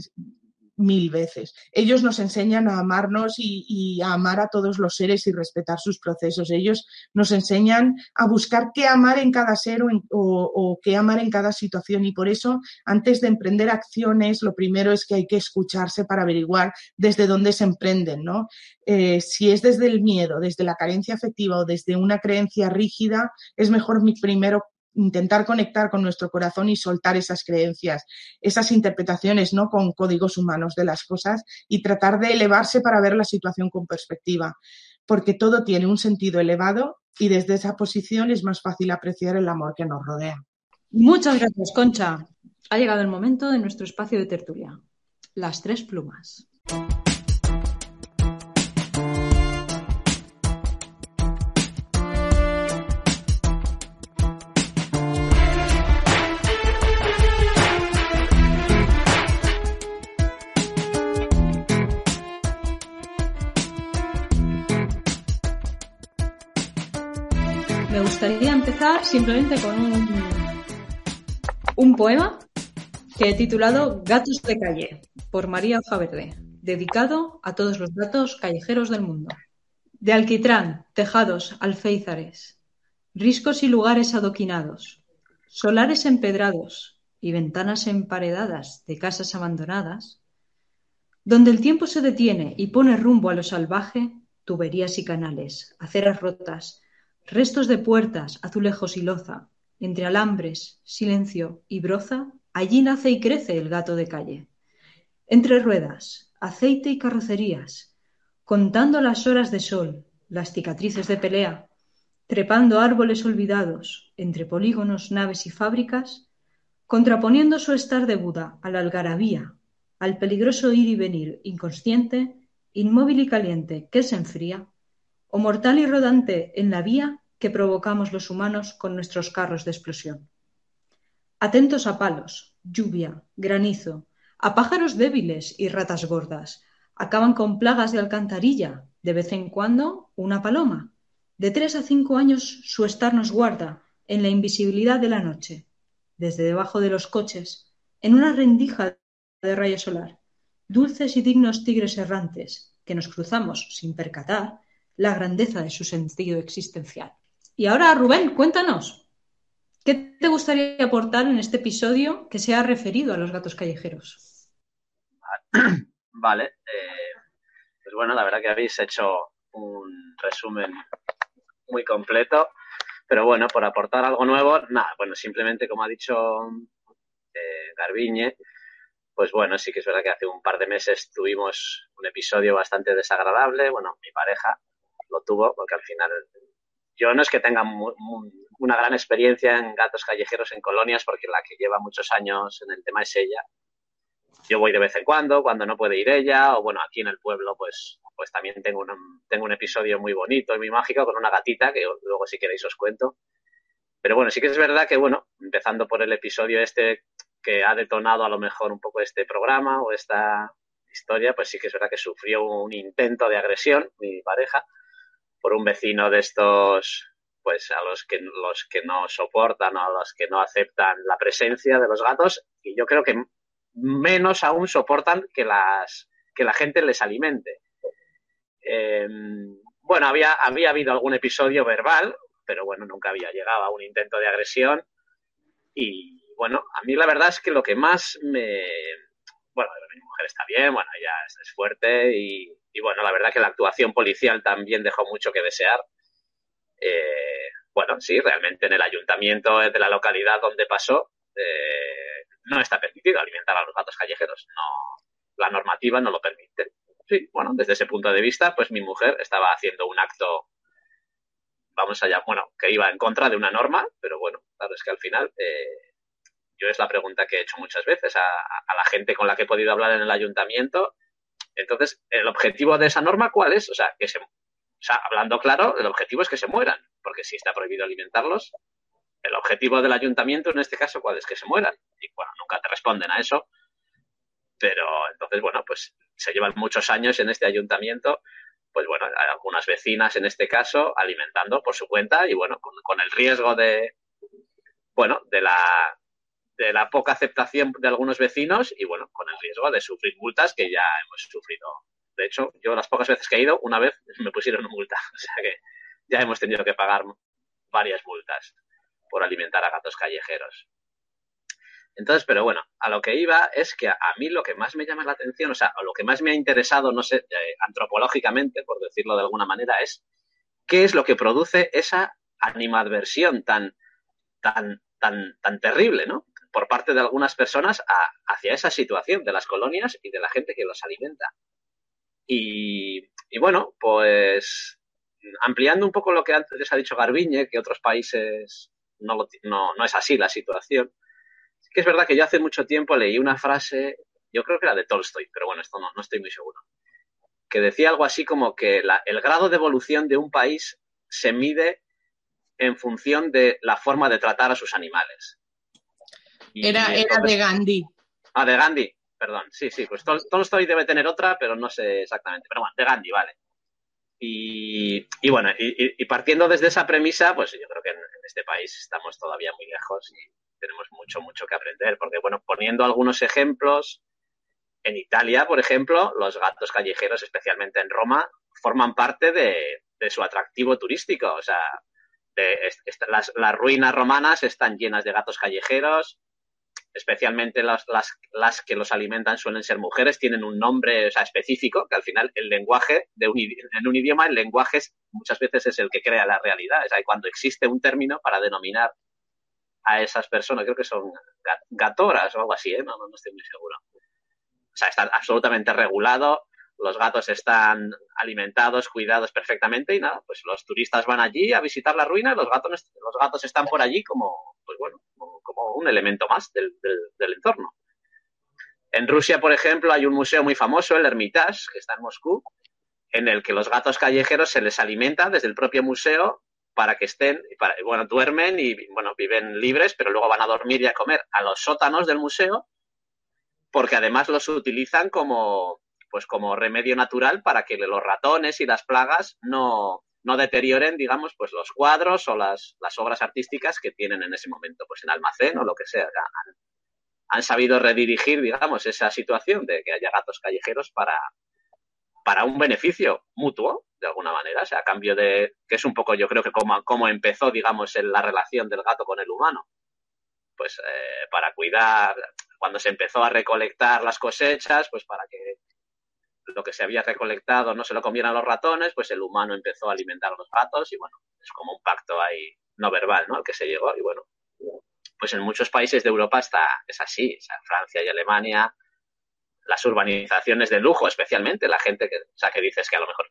mil veces. Ellos nos enseñan a amarnos y, a amar a todos los seres y respetar sus procesos. Ellos nos enseñan a buscar qué amar en cada ser o, qué amar en cada situación. Y por eso, antes de emprender acciones, lo primero es que hay que escucharse para averiguar desde dónde se emprenden. ¿no? Eh, si es desde el miedo, desde la carencia afectiva o desde una creencia rígida, es mejor primero intentar conectar con nuestro corazón y soltar esas creencias, esas interpretaciones, ¿no? Con códigos humanos de las cosas y tratar de elevarse para ver la situación con perspectiva, porque todo tiene un sentido elevado y desde esa posición es más fácil apreciar el amor que nos rodea. Muchas gracias, Concha. Ha llegado el momento de nuestro espacio de tertulia. Las tres plumas. Simplemente con un, un poema que he titulado Gatos de calle, por María Hoja dedicado a todos los gatos callejeros del mundo. De alquitrán, tejados, alféizares, riscos y lugares adoquinados, solares empedrados y ventanas emparedadas de casas abandonadas, donde el tiempo se detiene y pone rumbo a lo salvaje, tuberías y canales, aceras rotas, Restos de puertas, azulejos y loza, entre alambres, silencio y broza, allí nace y crece el gato de calle. Entre ruedas, aceite y carrocerías, contando las horas de sol, las cicatrices de pelea, trepando árboles olvidados, entre polígonos, naves y fábricas, contraponiendo su estar de Buda a la algarabía, al peligroso ir y venir inconsciente, inmóvil y caliente que se enfría, o mortal y rodante en la vía que provocamos los humanos con nuestros carros de explosión. Atentos a palos, lluvia, granizo, a pájaros débiles y ratas gordas. Acaban con plagas de alcantarilla, de vez en cuando una paloma. De tres a cinco años su estar nos guarda en la invisibilidad de la noche, desde debajo de los coches, en una rendija de rayo solar, dulces y dignos tigres errantes que nos cruzamos sin percatar la grandeza de su sentido existencial. Y ahora, Rubén, cuéntanos, ¿qué te gustaría aportar en este episodio que sea referido a los gatos callejeros? Vale, eh, pues bueno, la verdad que habéis hecho un resumen muy completo, pero bueno, por aportar algo nuevo, nada, bueno, simplemente como ha dicho eh, Garbiñe, pues bueno, sí que es verdad que hace un par de meses tuvimos un episodio bastante desagradable, bueno, mi pareja lo tuvo, porque al final yo no es que tenga una gran experiencia en gatos callejeros en colonias, porque la que lleva muchos años en el tema es ella. Yo voy de vez en cuando, cuando no puede ir ella, o bueno, aquí en el pueblo, pues, pues también tengo un, tengo un episodio muy bonito y muy mágico con una gatita, que luego si queréis os cuento. Pero bueno, sí que es verdad que, bueno, empezando por el episodio este que ha detonado a lo mejor un poco este programa o esta historia, pues sí que es verdad que sufrió un intento de agresión mi pareja por un vecino de estos, pues a los que, los que no soportan o a los que no aceptan la presencia de los gatos y yo creo que menos aún soportan que, las, que la gente les alimente. Em, bueno, había, había habido algún episodio verbal, pero bueno, nunca había llegado a un intento de agresión. Y bueno, a mí la verdad es que lo que más me... Bueno, mi mujer está bien, bueno, ella es, fuerte y, bueno, la verdad que la actuación policial también dejó mucho que desear. Eh, bueno, sí, realmente en el ayuntamiento de la localidad donde pasó eh, no está permitido alimentar a los gatos callejeros. No, la normativa no lo permite sí, bueno, desde ese punto de vista, pues mi mujer estaba haciendo un acto, vamos allá, bueno, que iba en contra de una norma, pero bueno, claro, es que al final, eh, yo es la pregunta que he hecho muchas veces a, la gente con la que he podido hablar en el ayuntamiento. Entonces, ¿el objetivo de esa norma cuál es? O sea, que se, o sea, hablando claro, el objetivo es que se mueran, porque si está prohibido alimentarlos, el objetivo del ayuntamiento en este caso, ¿cuál es? Que se mueran. Y bueno, nunca te responden a eso. Pero entonces, bueno, pues se llevan muchos años en este ayuntamiento, pues bueno, algunas vecinas en este caso alimentando por su cuenta y bueno, con, el riesgo de, bueno, de la, de la poca aceptación de algunos vecinos y bueno, con el riesgo de sufrir multas que ya hemos sufrido. De hecho, yo las pocas veces que he ido, una vez me pusieron multa, o sea que ya hemos tenido que pagar varias multas por alimentar a gatos callejeros. Entonces, pero bueno, a lo que iba es que a, mí lo que más me llama la atención, o sea, o lo que más me ha interesado, no sé, eh, antropológicamente, por decirlo de alguna manera, es qué es lo que produce esa animadversión tan, tan, tan, tan terrible, ¿no? Por parte de algunas personas hacia esa situación de las colonias y de la gente que los alimenta. Y, bueno, pues ampliando un poco lo que antes ha dicho Garbiñe, que otros países no, no, no es así la situación que es verdad que yo hace mucho tiempo leí una frase, yo creo que era de Tolstoy, pero bueno, esto no, no estoy muy seguro, que decía algo así como que el grado de evolución de un país se mide en función de la forma de tratar a sus animales. Era, era de Gandhi. Ah, de Gandhi, perdón. Sí, sí, pues Tolstoy debe tener otra, pero no sé exactamente. Pero bueno, de Gandhi, vale. Y, bueno, y, partiendo desde esa premisa, pues yo creo que en, en, este país estamos todavía muy lejos y, tenemos mucho, mucho que aprender, porque, bueno, poniendo algunos ejemplos, en Italia, por ejemplo, los gatos callejeros, especialmente en Roma, forman parte de, su atractivo turístico. O sea, las, ruinas romanas están llenas de gatos callejeros, especialmente las, las, que los alimentan suelen ser mujeres, tienen un nombre específico, que al final el lenguaje, de un, en un idioma, el lenguaje muchas veces es el que crea la realidad. O sea, cuando existe un término para denominar a esas personas, creo que son gatoras o algo así, ¿eh? no, no, estoy muy seguro. O sea, está absolutamente regulado, los gatos están alimentados, cuidados perfectamente y nada, pues los turistas van allí a visitar la ruina los gatos, los gatos están por allí como, pues bueno, como, un elemento más del, del, entorno. En Rusia, por ejemplo, hay un museo muy famoso, el Hermitage, que está en Moscú, en el que los gatos callejeros se les alimenta desde el propio museo para que estén, para, bueno, duermen y, bueno, viven libres, pero luego van a dormir y a comer a los sótanos del museo, porque además los utilizan como, pues como remedio natural para que los ratones y las plagas no, no deterioren, digamos, pues los cuadros o las, las, obras artísticas que tienen en ese momento, pues en almacén o lo que sea. Han, han, sabido redirigir, digamos, esa situación de que haya gatos callejeros para, para un beneficio mutuo, de alguna manera, o sea, a cambio de, que es un poco yo creo que como, como empezó, digamos, la relación del gato con el humano. Pues eh, para cuidar, cuando se empezó a recolectar las cosechas, pues para que lo que se había recolectado no se lo comieran los ratones, pues el humano empezó a alimentar a los gatos y bueno, es como un pacto ahí no verbal, ¿no? Al que se llegó y bueno, pues en muchos países de Europa está, es así, o sea, Francia y Alemania, las urbanizaciones de lujo, especialmente la gente que, o sea, que dices que a lo mejor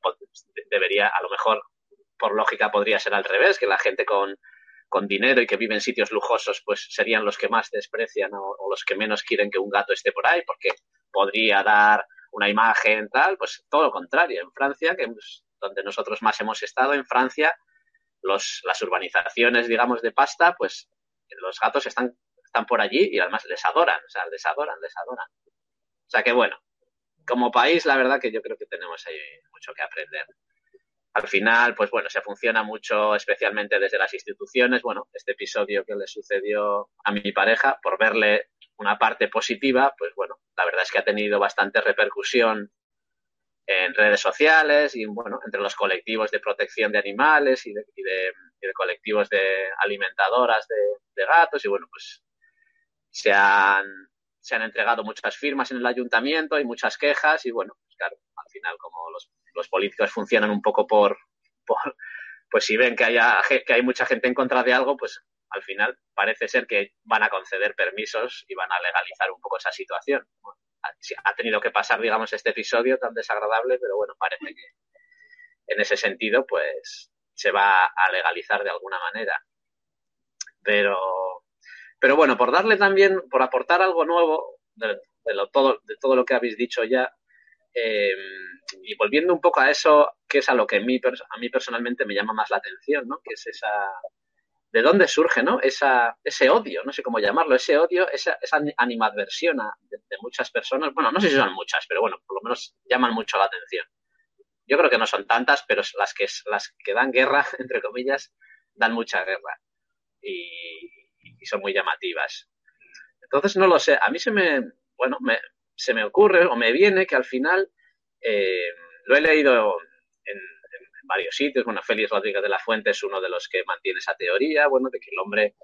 debería, a lo mejor por lógica podría ser al revés, que la gente con, con dinero y que vive en sitios lujosos, pues serían los que más desprecian o, los que menos quieren que un gato esté por ahí, porque podría dar una imagen tal, pues todo lo contrario. En Francia, que donde nosotros más hemos estado, en Francia, los, las urbanizaciones, digamos, de pasta, pues los gatos están, están por allí y además les adoran, o sea, les adoran, les adoran. O sea que bueno, como país, la verdad que yo creo que tenemos ahí mucho que aprender. Al final, pues bueno, se funciona mucho, especialmente desde las instituciones. Bueno, este episodio que le sucedió a mi pareja, por verle una parte positiva, pues bueno, la verdad es que ha tenido bastante repercusión en redes sociales y, bueno, entre los colectivos de protección de animales y de, colectivos de alimentadoras de, gatos y, bueno, pues se han, se han entregado muchas firmas en el ayuntamiento y muchas quejas y, bueno, pues claro, al final como los, políticos funcionan un poco por, por, pues si ven que, haya, que hay mucha gente en contra de algo, pues al final parece ser que van a conceder permisos y van a legalizar un poco esa situación ha tenido que pasar, digamos, este episodio tan desagradable, pero bueno, parece que en ese sentido, pues se va a legalizar de alguna manera. Pero, pero bueno, por darle también, por aportar algo nuevo de, lo, todo, de todo lo que habéis dicho ya, eh, y volviendo un poco a eso, que es a lo que a mí, a mí personalmente me llama más la atención, ¿no? Que es esa, de dónde surge, ¿no? Esa, ese odio, no sé cómo llamarlo, ese odio, esa, esa animadversión de, muchas personas. Bueno, no sé si son muchas, pero bueno, por lo menos llaman mucho la atención. Yo creo que no son tantas, pero las que, las que dan guerra, entre comillas, dan mucha guerra. Y, son muy llamativas. Entonces, no lo sé. A mí se me, bueno, me, se me ocurre o me viene que al final, eh, lo he leído en, varios sitios. Bueno, Félix Rodríguez de la Fuente es uno de los que mantiene esa teoría, bueno, de que el hombre,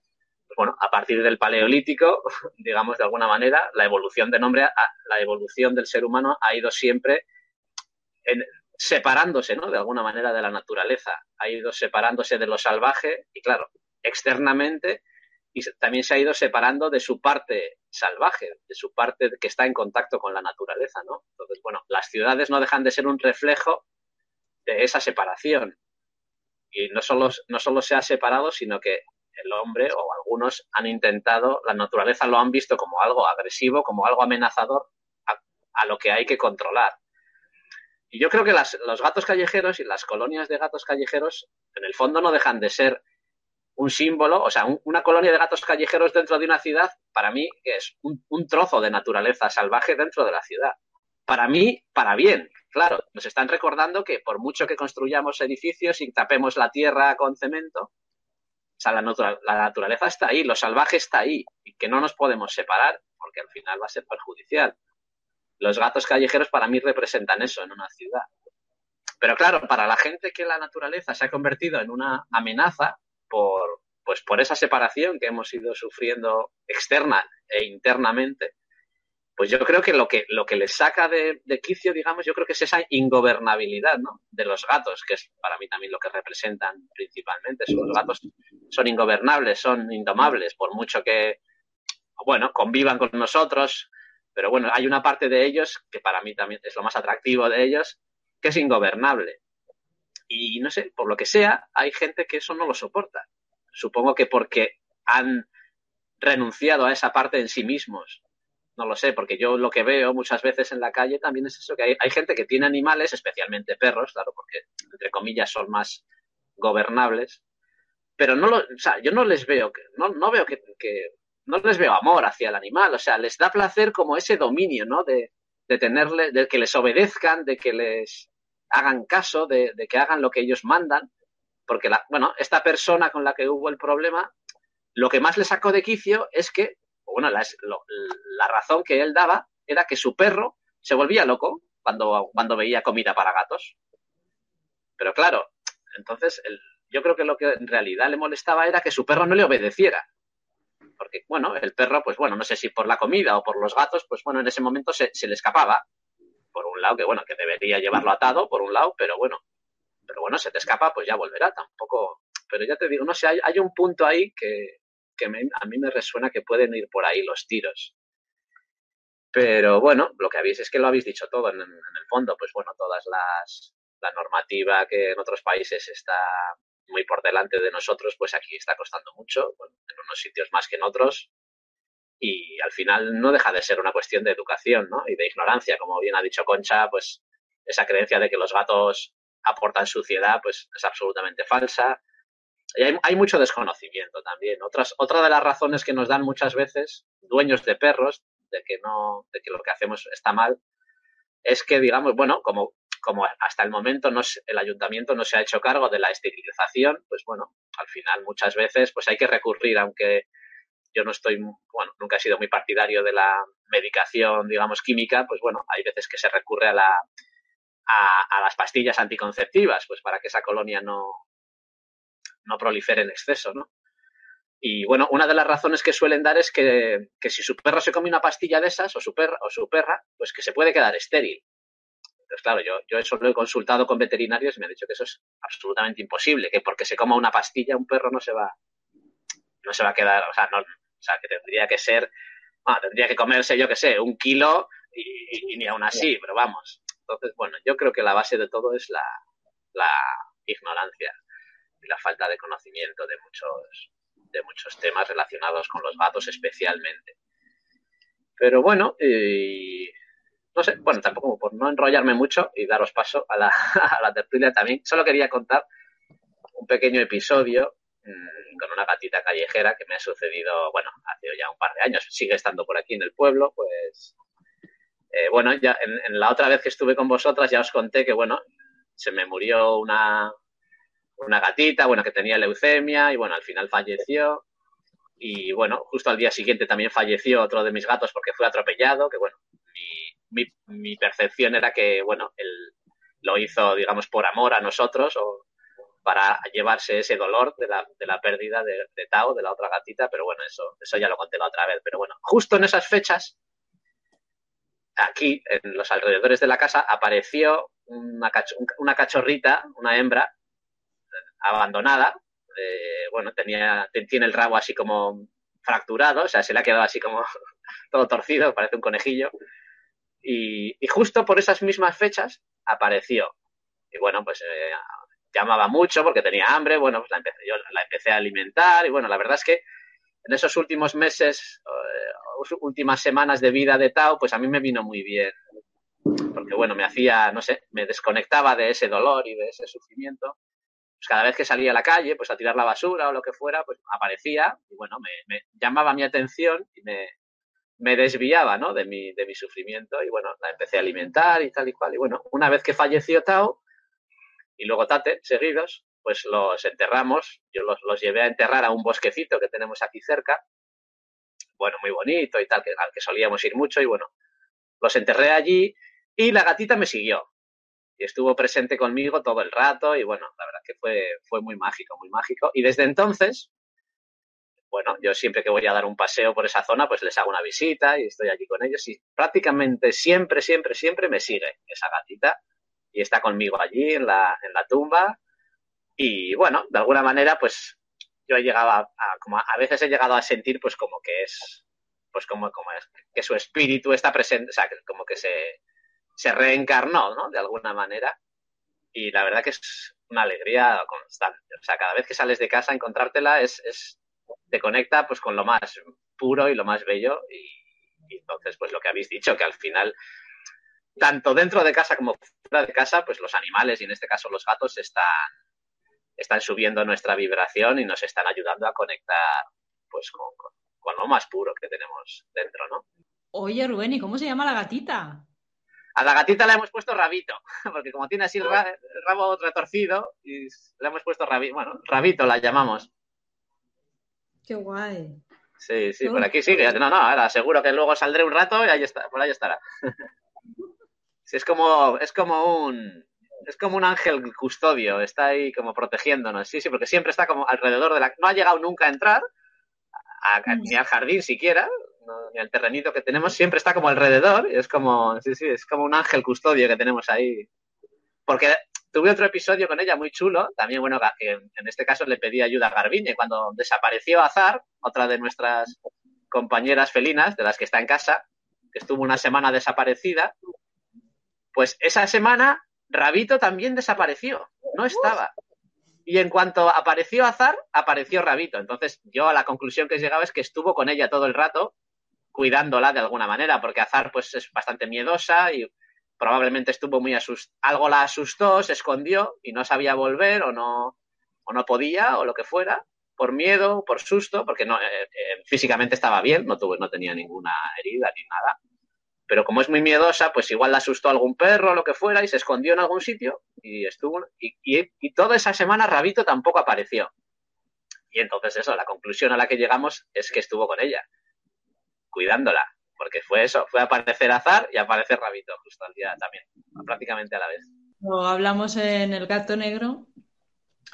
pues bueno, a partir del paleolítico, digamos de alguna manera, la evolución de nombre, la evolución del ser humano ha ido siempre separándose, ¿no? De alguna manera de la naturaleza, ha ido separándose de lo salvaje y, claro, externamente y también se ha ido separando de su parte salvaje, de su parte que está en contacto con la naturaleza, ¿no? Entonces, bueno, las ciudades no dejan de ser un reflejo de esa separación. Y no solo, no solo se ha separado, sino que el hombre o algunos han intentado, la naturaleza lo han visto como algo agresivo, como algo amenazador a, lo que hay que controlar. Y yo creo que los gatos callejeros y las colonias de gatos callejeros, en el fondo, no dejan de ser un símbolo, o sea, una colonia de gatos callejeros dentro de una ciudad, para mí es un trozo de naturaleza salvaje dentro de la ciudad. Para mí, para bien, claro, nos están recordando que por mucho que construyamos edificios y tapemos la tierra con cemento, sea, la, naturaleza está ahí, lo salvaje está ahí, y que no nos podemos separar, porque al final va a ser perjudicial. Los gatos callejeros para mí representan eso en una ciudad. Pero claro, para la gente que la naturaleza se ha convertido en una amenaza por, pues por esa separación que hemos ido sufriendo externa e internamente, pues yo creo que lo que, lo que les saca de, quicio, digamos, yo creo que es esa ingobernabilidad, ¿no? De los gatos, que es para mí también lo que representan principalmente. Son, los gatos son ingobernables, son indomables, por mucho que, bueno, convivan con nosotros, pero bueno, hay una parte de ellos que para mí también es lo más atractivo de ellos, que es ingobernable. Y no sé, por lo que sea, hay gente que eso no lo soporta. Supongo que porque han renunciado a esa parte en sí mismos no lo sé, porque yo lo que veo muchas veces en la calle también es eso, que hay, hay gente que tiene animales, especialmente perros, claro, porque entre comillas son más gobernables, pero no lo, o sea, yo no les veo, no, no veo que, no les veo amor hacia el animal, o sea, les da placer como ese dominio, ¿no? De, de tenerle, de que les obedezcan, de que les hagan caso, de, de que hagan lo que ellos mandan, porque la, bueno, esta persona con la que hubo el problema, lo que más le sacó de quicio es que bueno, la, razón que él daba era que su perro se volvía loco cuando, cuando veía comida para gatos. Pero claro, entonces yo creo que lo que en realidad le molestaba era que su perro no le obedeciera. Porque, bueno, el perro, pues bueno, no sé si por la comida o por los gatos, pues bueno, en ese momento se, se le escapaba. Por un lado, que bueno, que debería llevarlo atado, por un lado, pero bueno, pero bueno, se te escapa, pues ya volverá, tampoco. Pero ya te digo, no sé, hay un punto ahí que, que a mí me resuena que pueden ir por ahí los tiros. Pero bueno, lo que habéis es que lo habéis dicho todo en, el fondo, pues bueno, todas las, la normativa que en otros países está muy por delante de nosotros, pues aquí está costando mucho, en unos sitios más que en otros, y al final no deja de ser una cuestión de educación, ¿no? Y de ignorancia, como bien ha dicho Concha, pues esa creencia de que los gatos aportan suciedad, pues es absolutamente falsa hay, mucho desconocimiento también. Otra de las razones que nos dan muchas veces dueños de perros de que no, de que lo que hacemos está mal, es que digamos, bueno, como, como hasta el momento no, el ayuntamiento no se ha hecho cargo de la esterilización, pues bueno, al final muchas veces pues hay que recurrir, aunque yo no estoy, bueno, nunca he sido muy partidario de la medicación, digamos, química, pues bueno, hay veces que se recurre a la, a, las pastillas anticonceptivas, pues para que esa colonia no, no prolifere en exceso, ¿no? Y bueno, una de las razones que suelen dar es que, que, si su perro se come una pastilla de esas, o su perra, o su perra, pues que se puede quedar estéril. Entonces, claro, yo, yo eso lo he consultado con veterinarios y me han dicho que eso es absolutamente imposible, que porque se coma una pastilla un perro no se va, no se va a quedar, o sea, no, o sea, que tendría que ser, bueno, tendría que comerse, yo qué sé, un kilo y, ni aún así, pero vamos. Entonces, bueno, yo creo que la base de todo es la, la ignorancia y la falta de conocimiento de muchos, de muchos temas relacionados con los gatos especialmente. Pero bueno, y no sé, bueno, tampoco por no enrollarme mucho y daros paso a la, tertulia también, solo quería contar un pequeño episodio mm, con una gatita callejera que me ha sucedido, bueno, hace ya un par de años, sigue estando por aquí en el pueblo, pues, eh, bueno, ya en, la otra vez que estuve con vosotras ya os conté que, bueno, se me murió una, una gatita, bueno, que tenía leucemia y, bueno, al final falleció. Y, bueno, justo al día siguiente también falleció otro de mis gatos porque fue atropellado, que, bueno, mi, percepción era que, bueno, él lo hizo, digamos, por amor a nosotros o para llevarse ese dolor de la, de la pérdida de, Tao, de la otra gatita, pero bueno, eso, eso ya lo conté la otra vez. Pero bueno, justo en esas fechas, aquí, en los alrededores de la casa, apareció una cachorrita, una hembra, abandonada. Eh, bueno, tenía, tiene el rabo así como fracturado, o sea, se le ha quedado así como todo torcido, parece un conejillo. Y, justo por esas mismas fechas apareció. Y bueno, pues eh, llamaba mucho porque tenía hambre. Bueno, pues la empecé, yo la empecé a alimentar. Y bueno, la verdad es que en esos últimos meses, eh, últimas semanas de vida de Tao, pues a mí me vino muy bien. Porque bueno, me hacía, no sé, me desconectaba de ese dolor y de ese sufrimiento. Pues cada vez que salía a la calle, pues a tirar la basura o lo que fuera, pues aparecía y bueno, me llamaba mi atención y me, me desviaba, ¿no? De mi, de mi sufrimiento y bueno, la empecé a alimentar y tal y cual. Y bueno, una vez que falleció Tao y luego Tate, seguidos, pues los enterramos. Yo los, los llevé a enterrar a un bosquecito que tenemos aquí cerca. Bueno, muy bonito y tal, que, al que solíamos ir mucho y bueno, los enterré allí y la gatita me siguió. Y estuvo presente conmigo todo el rato y bueno, la verdad que fue, fue muy mágico, muy mágico. Y desde entonces, bueno, yo siempre que voy a dar un paseo por esa zona, pues les hago una visita y estoy allí con ellos y prácticamente siempre, siempre, siempre me sigue esa gatita y está conmigo allí en la, en la tumba y bueno, de alguna manera pues yo he llegado a, como a, veces he llegado a sentir pues como que es pues como, como es, que su espíritu está presente, o sea, como que se, se reencarnó, ¿no? De alguna manera. Y la verdad que es una alegría constante. O sea, cada vez que sales de casa, encontrártela es, es, te conecta pues con lo más puro y lo más bello y, entonces pues lo que habéis dicho que al final tanto dentro de casa como fuera de casa pues los animales y en este caso los gatos están están subiendo nuestra vibración y nos están ayudando a conectar pues con, con, lo más puro que tenemos dentro, ¿no? Oye, Rubén, ¿y cómo se llama la gatita? A la gatita le hemos puesto rabito, porque como tiene así el, rabo retorcido, y le hemos puesto rabito, bueno, rabito la llamamos. Qué guay. Sí, sí, por aquí sigue. No, no, ahora seguro que luego saldré un rato y ahí está, por ahí estará. sí, es como, es como un, es como un ángel custodio, está ahí como protegiéndonos, sí, sí, porque siempre está como alrededor de la, no ha llegado nunca a entrar, mm. ni al jardín siquiera, ni al terrenito que tenemos, siempre está como alrededor, y es como, sí, sí, es como un ángel custodio que tenemos ahí. Porque tuve otro episodio con ella muy chulo, también bueno, en este caso le pedí ayuda a Garbiñe cuando desapareció Azar, otra de nuestras compañeras felinas, de las que está en casa, que estuvo una semana desaparecida, pues esa semana Rabito también desapareció, no estaba. Y en cuanto apareció Azar, apareció Rabito. Entonces yo a la conclusión que he llegado es que estuvo con ella todo el rato, cuidándola de alguna manera, porque Azar pues es bastante miedosa y probablemente estuvo muy asustada, algo la asustó, se escondió y no sabía volver o no, o no podía o lo que fuera, por miedo, por susto, porque no, eh, eh, físicamente estaba bien, no, tuvo, no tenía ninguna herida ni nada. Pero como es muy miedosa, pues igual la asustó algún perro o lo que fuera y se escondió en algún sitio y estuvo. Y, y toda esa semana Rabito tampoco apareció. Y entonces eso, la conclusión a la que llegamos es que estuvo con ella, cuidándola porque fue eso, fue aparecer Azar y aparecer Rabito justo al día también, prácticamente a la vez. Hablamos en El Gato Negro,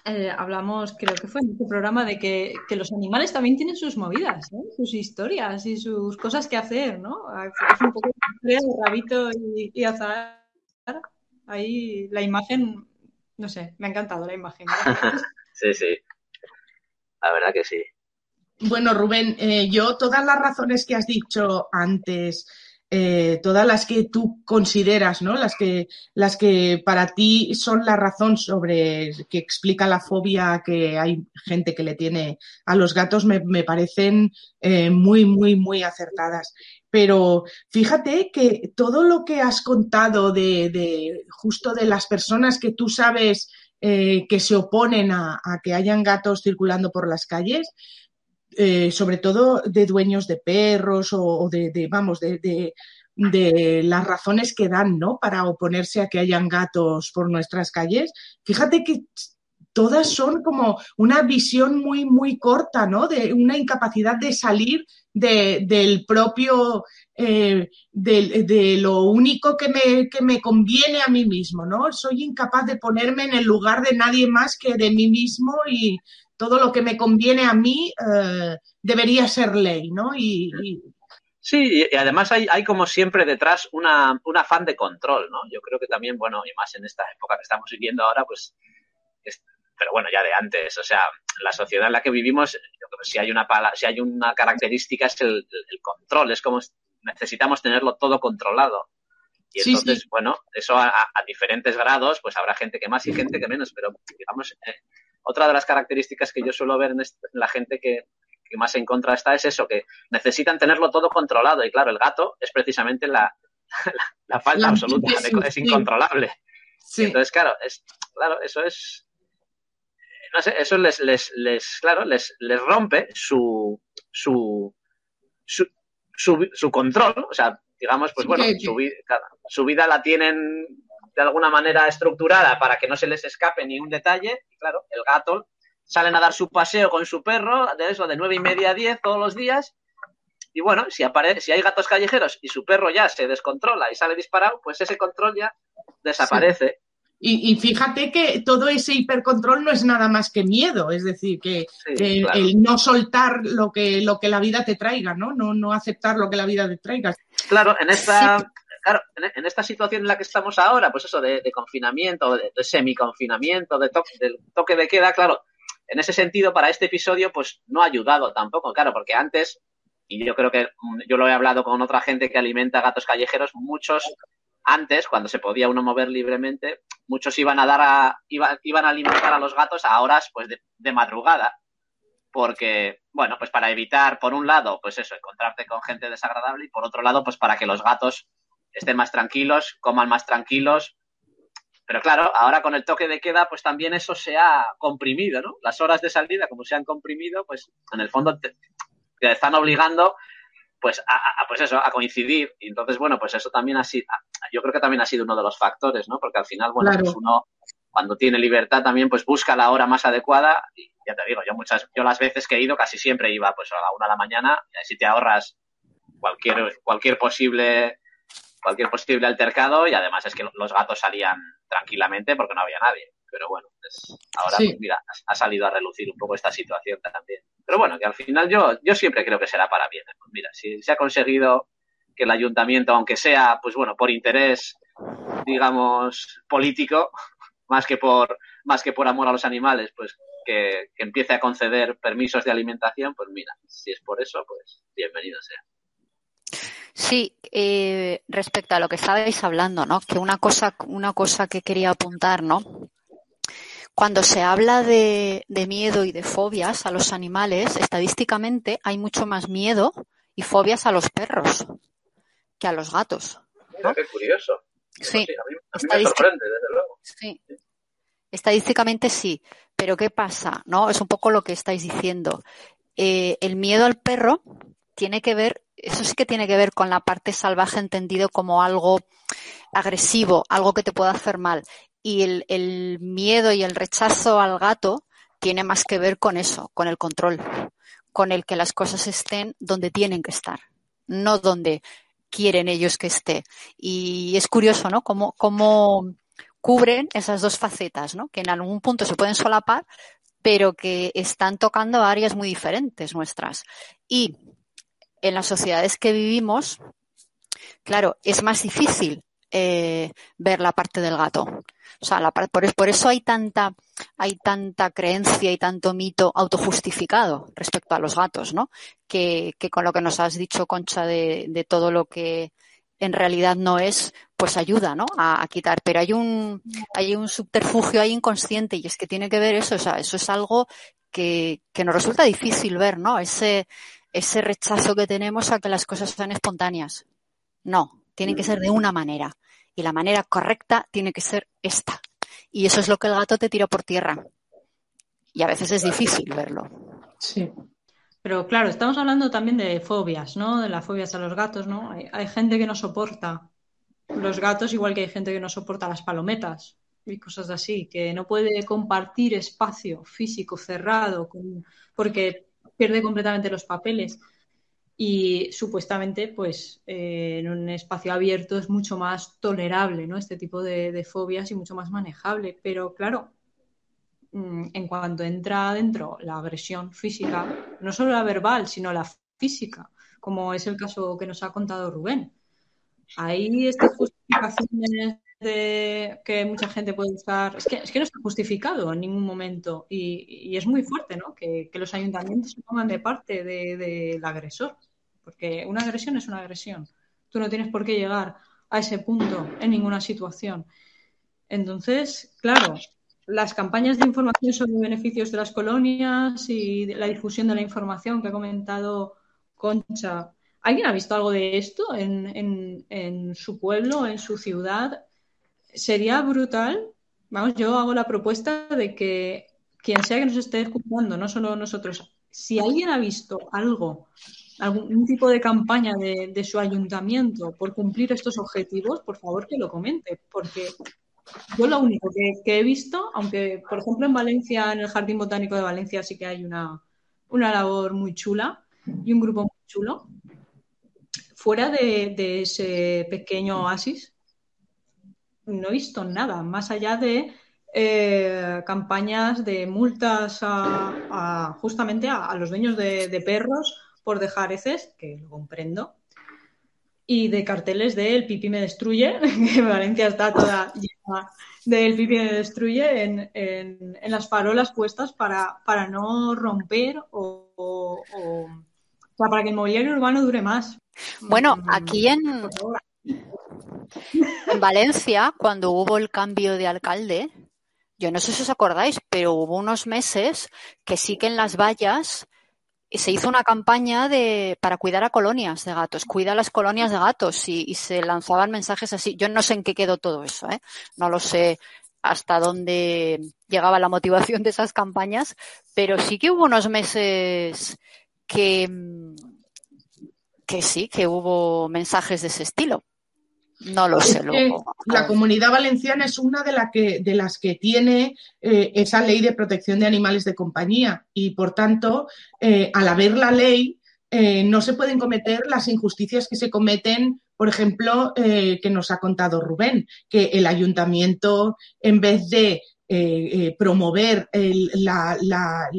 eh, hablamos, creo que fue en este programa, de que, los animales también tienen sus movidas, ¿eh? sus historias y sus cosas que hacer, ¿no? Es un poco de Rabito y, Azar. Ahí la imagen, no sé, me ha encantado la imagen. sí, sí. La verdad que sí. Bueno, Rubén, eh, yo todas las razones que has dicho antes, eh, todas las que tú consideras, ¿no? Las que, las que para ti son la razón sobre que explica la fobia que hay gente que le tiene a los gatos, me, parecen eh, muy, muy, muy acertadas. Pero fíjate que todo lo que has contado de, de justo de las personas que tú sabes que se oponen a, que hayan gatos circulando por las calles, eh, sobre todo de dueños de perros o, de, vamos, de, las razones que dan, ¿no? Para oponerse a que hayan gatos por nuestras calles. Fíjate que todas son como una visión muy, muy corta, ¿no? De una incapacidad de salir del propio, eh, de, lo único que me, que me conviene a mí mismo, ¿no? Soy incapaz de ponerme en el lugar de nadie más que de mí mismo y todo lo que me conviene a mí eh, debería ser ley, ¿no? Y, Sí, y además hay, hay como siempre detrás una, un afán de control, ¿no? Yo creo que también, bueno, y más en esta época que estamos viviendo ahora, pues, pero bueno, ya de antes, o sea, la sociedad en la que vivimos, yo creo que si hay una, si hay una característica es el, control, es como necesitamos tenerlo todo controlado. Y entonces, bueno, eso a, diferentes grados, pues habrá gente que más y gente que menos, pero digamos, eh, otra de las características que yo suelo ver en, la gente que, más en contra está es eso, que necesitan tenerlo todo controlado. Y claro, el gato es precisamente la, la, falta absoluta, es incontrolable. entonces, claro, es, claro, eso es, no sé, eso les, les, les claro, les, les rompe su, su, su, su, control, o sea, digamos, pues bueno, su, su, vida la tienen de alguna manera estructurada para que no se les escape ni un detalle. Y claro, el gato salen a dar su paseo con su perro, de eso, de nueve y media a diez todos los días. Y bueno, si, aparece, si hay gatos callejeros y su perro ya se descontrola y sale disparado, pues ese control ya desaparece. Y, fíjate que todo ese hipercontrol no es nada más que miedo, es decir, que, el no soltar lo que, lo que la vida te traiga, ¿no? ¿no? No aceptar lo que la vida te traiga. Claro, en esta, claro, en, esta situación en la que estamos ahora, pues eso de, confinamiento, de, semi-confinamiento, de del toque de queda, claro, en ese sentido, para este episodio, pues no ha ayudado tampoco, claro, porque antes, y yo creo que mm, yo lo he hablado con otra gente que alimenta gatos callejeros, muchos antes, cuando se podía uno mover libremente, muchos iban a dar a, iban, iban a alimentar a los gatos a horas pues de, de madrugada, porque, bueno, pues para evitar, por un lado, pues eso, encontrarte con gente desagradable y por otro lado, pues para que los gatos estén más tranquilos, coman más tranquilos. Pero claro, ahora con el toque de queda, pues también eso se ha comprimido, ¿no? Las horas de salida, como se han comprimido, pues en el fondo te, están obligando pues a, pues eso, a coincidir. Y entonces, bueno, pues eso también ha sido, yo creo que también ha sido uno de los factores, ¿no? Porque al final, bueno, pues uno cuando tiene libertad también pues busca la hora más adecuada y ya te digo, yo muchas, yo las veces que he ido casi siempre iba pues a la una de la mañana y así te ahorras cualquier, cualquier posible cualquier posible altercado y además es que los gatos salían tranquilamente porque no había nadie. Pero bueno, pues ahora pues mira, ha salido a relucir un poco esta situación también. Pero bueno, que al final yo, yo siempre creo que será para bien. Pues mira, si se ha conseguido que el ayuntamiento, aunque sea, pues bueno, por interés, digamos, político, más que por, más que por amor a los animales, pues que, que empiece a conceder permisos de alimentación, pues mira, si es por eso, pues bienvenido sea. Sí, eh, respecto a lo que estabais hablando, ¿no? Que una cosa, una cosa que quería apuntar, ¿no? Cuando se habla de, miedo y de fobias a los animales, estadísticamente hay mucho más miedo y fobias a los perros que a los gatos. qué curioso. Sí, me sorprende, desde luego. Sí. Estadísticamente sí, pero ¿qué pasa? ¿No? Es un poco lo que estáis diciendo. Eh, el miedo al perro tiene que ver eso sí que tiene que ver con la parte salvaje entendido como algo agresivo, algo que te puede hacer mal. Y el, miedo y el rechazo al gato tiene más que ver con eso, con el control, con el que las cosas estén donde tienen que estar. no donde quieren ellos que esté. Y es curioso, ¿no? Cómo, cómo cubren esas dos facetas, ¿no? Que en algún punto se pueden solapar, pero que están tocando áreas muy diferentes nuestras. Y en las sociedades que vivimos, claro, es más difícil eh, ver la parte del gato. O sea, por, eso hay tanta, hay tanta creencia y tanto mito autojustificado respecto a los gatos, ¿no? Que, con lo que nos has dicho, Concha, de, todo lo que en realidad no es, pues ayuda, ¿no? A, quitar. Pero hay un, hay un subterfugio ahí inconsciente y es que tiene que ver eso, o sea, eso es algo que, que nos resulta difícil ver, ¿no? Ese, ese rechazo que tenemos a que las cosas sean espontáneas. No, tienen que ser de una manera y la manera correcta tiene que ser esta. Y eso es lo que el gato te tira por tierra. Y a veces es difícil verlo. Sí. Pero claro, estamos hablando también de fobias, ¿no? De las fobias a los gatos, ¿no? Hay, gente que no soporta los gatos igual que hay gente que no soporta las palometas y cosas así, que no puede compartir espacio físico cerrado porque pierde completamente los papeles. Y supuestamente pues eh, en un espacio abierto es mucho más tolerable ¿no? este tipo de, fobias y mucho más manejable. Pero claro mm, en cuanto entra adentro la agresión física no solo la verbal sino la física como es el caso que nos ha contado Rubén. Ahí estas justificaciones de que mucha gente puede usar es que, es que no está justificado en ningún momento y, es muy fuerte ¿no? que, los ayuntamientos se pongan de parte del agresor porque una agresión es una agresión. Tú no tienes por qué llegar a ese punto en ninguna situación. Entonces, claro, las campañas de información sobre beneficios de las colonias y la difusión de la información que ha comentado Concha. ¿Alguien ha visto algo de esto en, en su pueblo, en su ciudad? Sería brutal. Vamos, yo hago la propuesta de que quien sea que nos esté escuchando, no solo nosotros, si alguien ha visto algo algún tipo de campaña de, su ayuntamiento por cumplir estos objetivos, por favor que lo comente, porque yo lo único que, he visto, aunque por ejemplo en Valencia, en el Jardín Botánico de Valencia sí que hay una, una labor muy chula y un grupo muy chulo, fuera de, ese pequeño oasis, no he visto nada, más allá de eh, campañas de multas a, justamente a, los dueños de perros por dejar heces, que lo comprendo, y de carteles de El pipí me destruye, que Valencia está toda llena de El pipí me destruye en, en, las farolas puestas para, para no romper o, para que el mobiliario urbano dure más. Bueno, mm, aquí en, en Valencia, cuando hubo el cambio de alcalde, yo no sé si os acordáis, pero hubo unos meses que sí que en las vallas se hizo una campaña de, para cuidar a colonias de gatos, cuida las colonias de gatos y, se lanzaban mensajes así. Yo no sé en qué quedó todo eso, ¿eh? no lo sé hasta dónde llegaba la motivación de esas campañas, pero sí que hubo unos meses que, que sí, que hubo mensajes de ese estilo. No lo sé. La comunidad valenciana es una de, que, de las que tiene eh, esa ley de protección de animales de compañía y, por tanto, eh, al haber la ley, eh, no se pueden cometer las injusticias que se cometen, por ejemplo, que nos ha contado Rubén, que el ayuntamiento, en vez de promover el,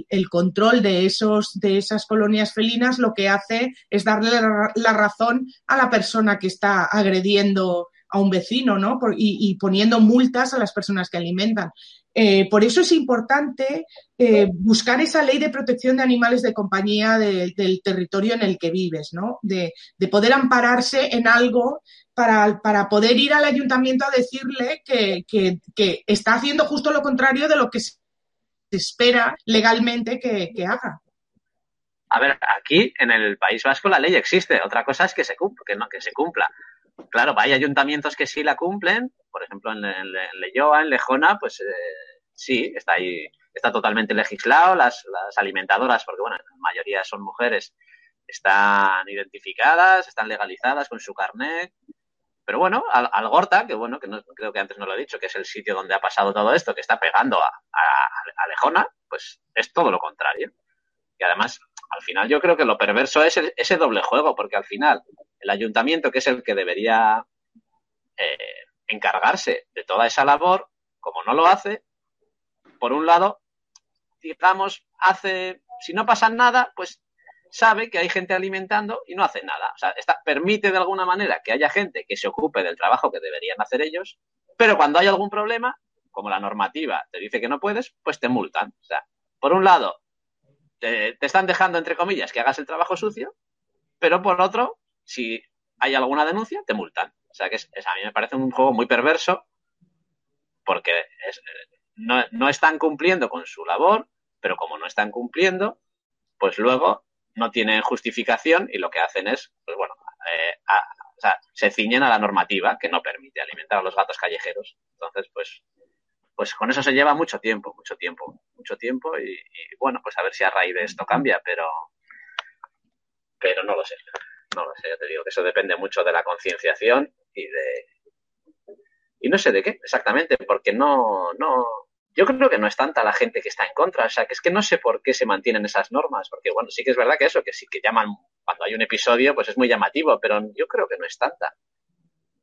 el, control de, esos, de esas colonias felinas, lo que hace es darle la, razón a la persona que está agrediendo a un vecino, ¿no? y, poniendo multas a las personas que alimentan. Eh, por eso es importante eh, buscar esa ley de protección de animales de compañía del territorio en el que vives, ¿no? De, poder ampararse en algo para, poder ir al ayuntamiento a decirle que, que, está haciendo justo lo contrario de lo que se espera legalmente que, haga. A ver, aquí en el País Vasco la ley existe. Otra cosa es que se cumpla, que no, que se cumpla. Claro, hay ayuntamientos que sí la cumplen, por ejemplo en, en, en Lejona, pues eh, sí, está ahí, está totalmente legislado, las, alimentadoras, porque bueno, la mayoría son mujeres, están identificadas, están legalizadas con su carnet, pero bueno, al, Gorta, que bueno, que no, creo que antes no lo he dicho, que es el sitio donde ha pasado todo esto, que está pegando a, a, Lejona, pues es todo lo contrario. Y además, al final yo creo que lo perverso es ese doble juego, porque al final el ayuntamiento, que es el que debería eh, encargarse de toda esa labor, como no lo hace, por un lado, digamos, hace, si no pasa nada, pues sabe que hay gente alimentando y no hace nada. O sea, permite de alguna manera que haya gente que se ocupe del trabajo que deberían hacer ellos, pero cuando hay algún problema, como la normativa te dice que no puedes, pues te multan. O sea, por un lado, te, están dejando, entre comillas, que hagas el trabajo sucio, pero por otro, si hay alguna denuncia, te multan. O sea, que es, a mí me parece un juego muy perverso porque no, no están cumpliendo con su labor, pero como no están cumpliendo, pues luego no tienen justificación y lo que hacen es, pues bueno, eh, o sea, se ciñen a la normativa que no permite alimentar a los gatos callejeros. Entonces, pues, pues con eso se lleva mucho tiempo, mucho tiempo, mucho tiempo y, bueno, pues a ver si a raíz de esto cambia, pero, pero no lo sé, no lo sé, ya te digo que eso depende mucho de la concienciación y de, y no sé de qué exactamente, porque no, no, yo creo que no es tanta la gente que está en contra, o sea, que es que no sé por qué se mantienen esas normas, porque bueno, sí que es verdad que eso, que sí que llaman, cuando hay un episodio, pues es muy llamativo, pero yo creo que no es tanta.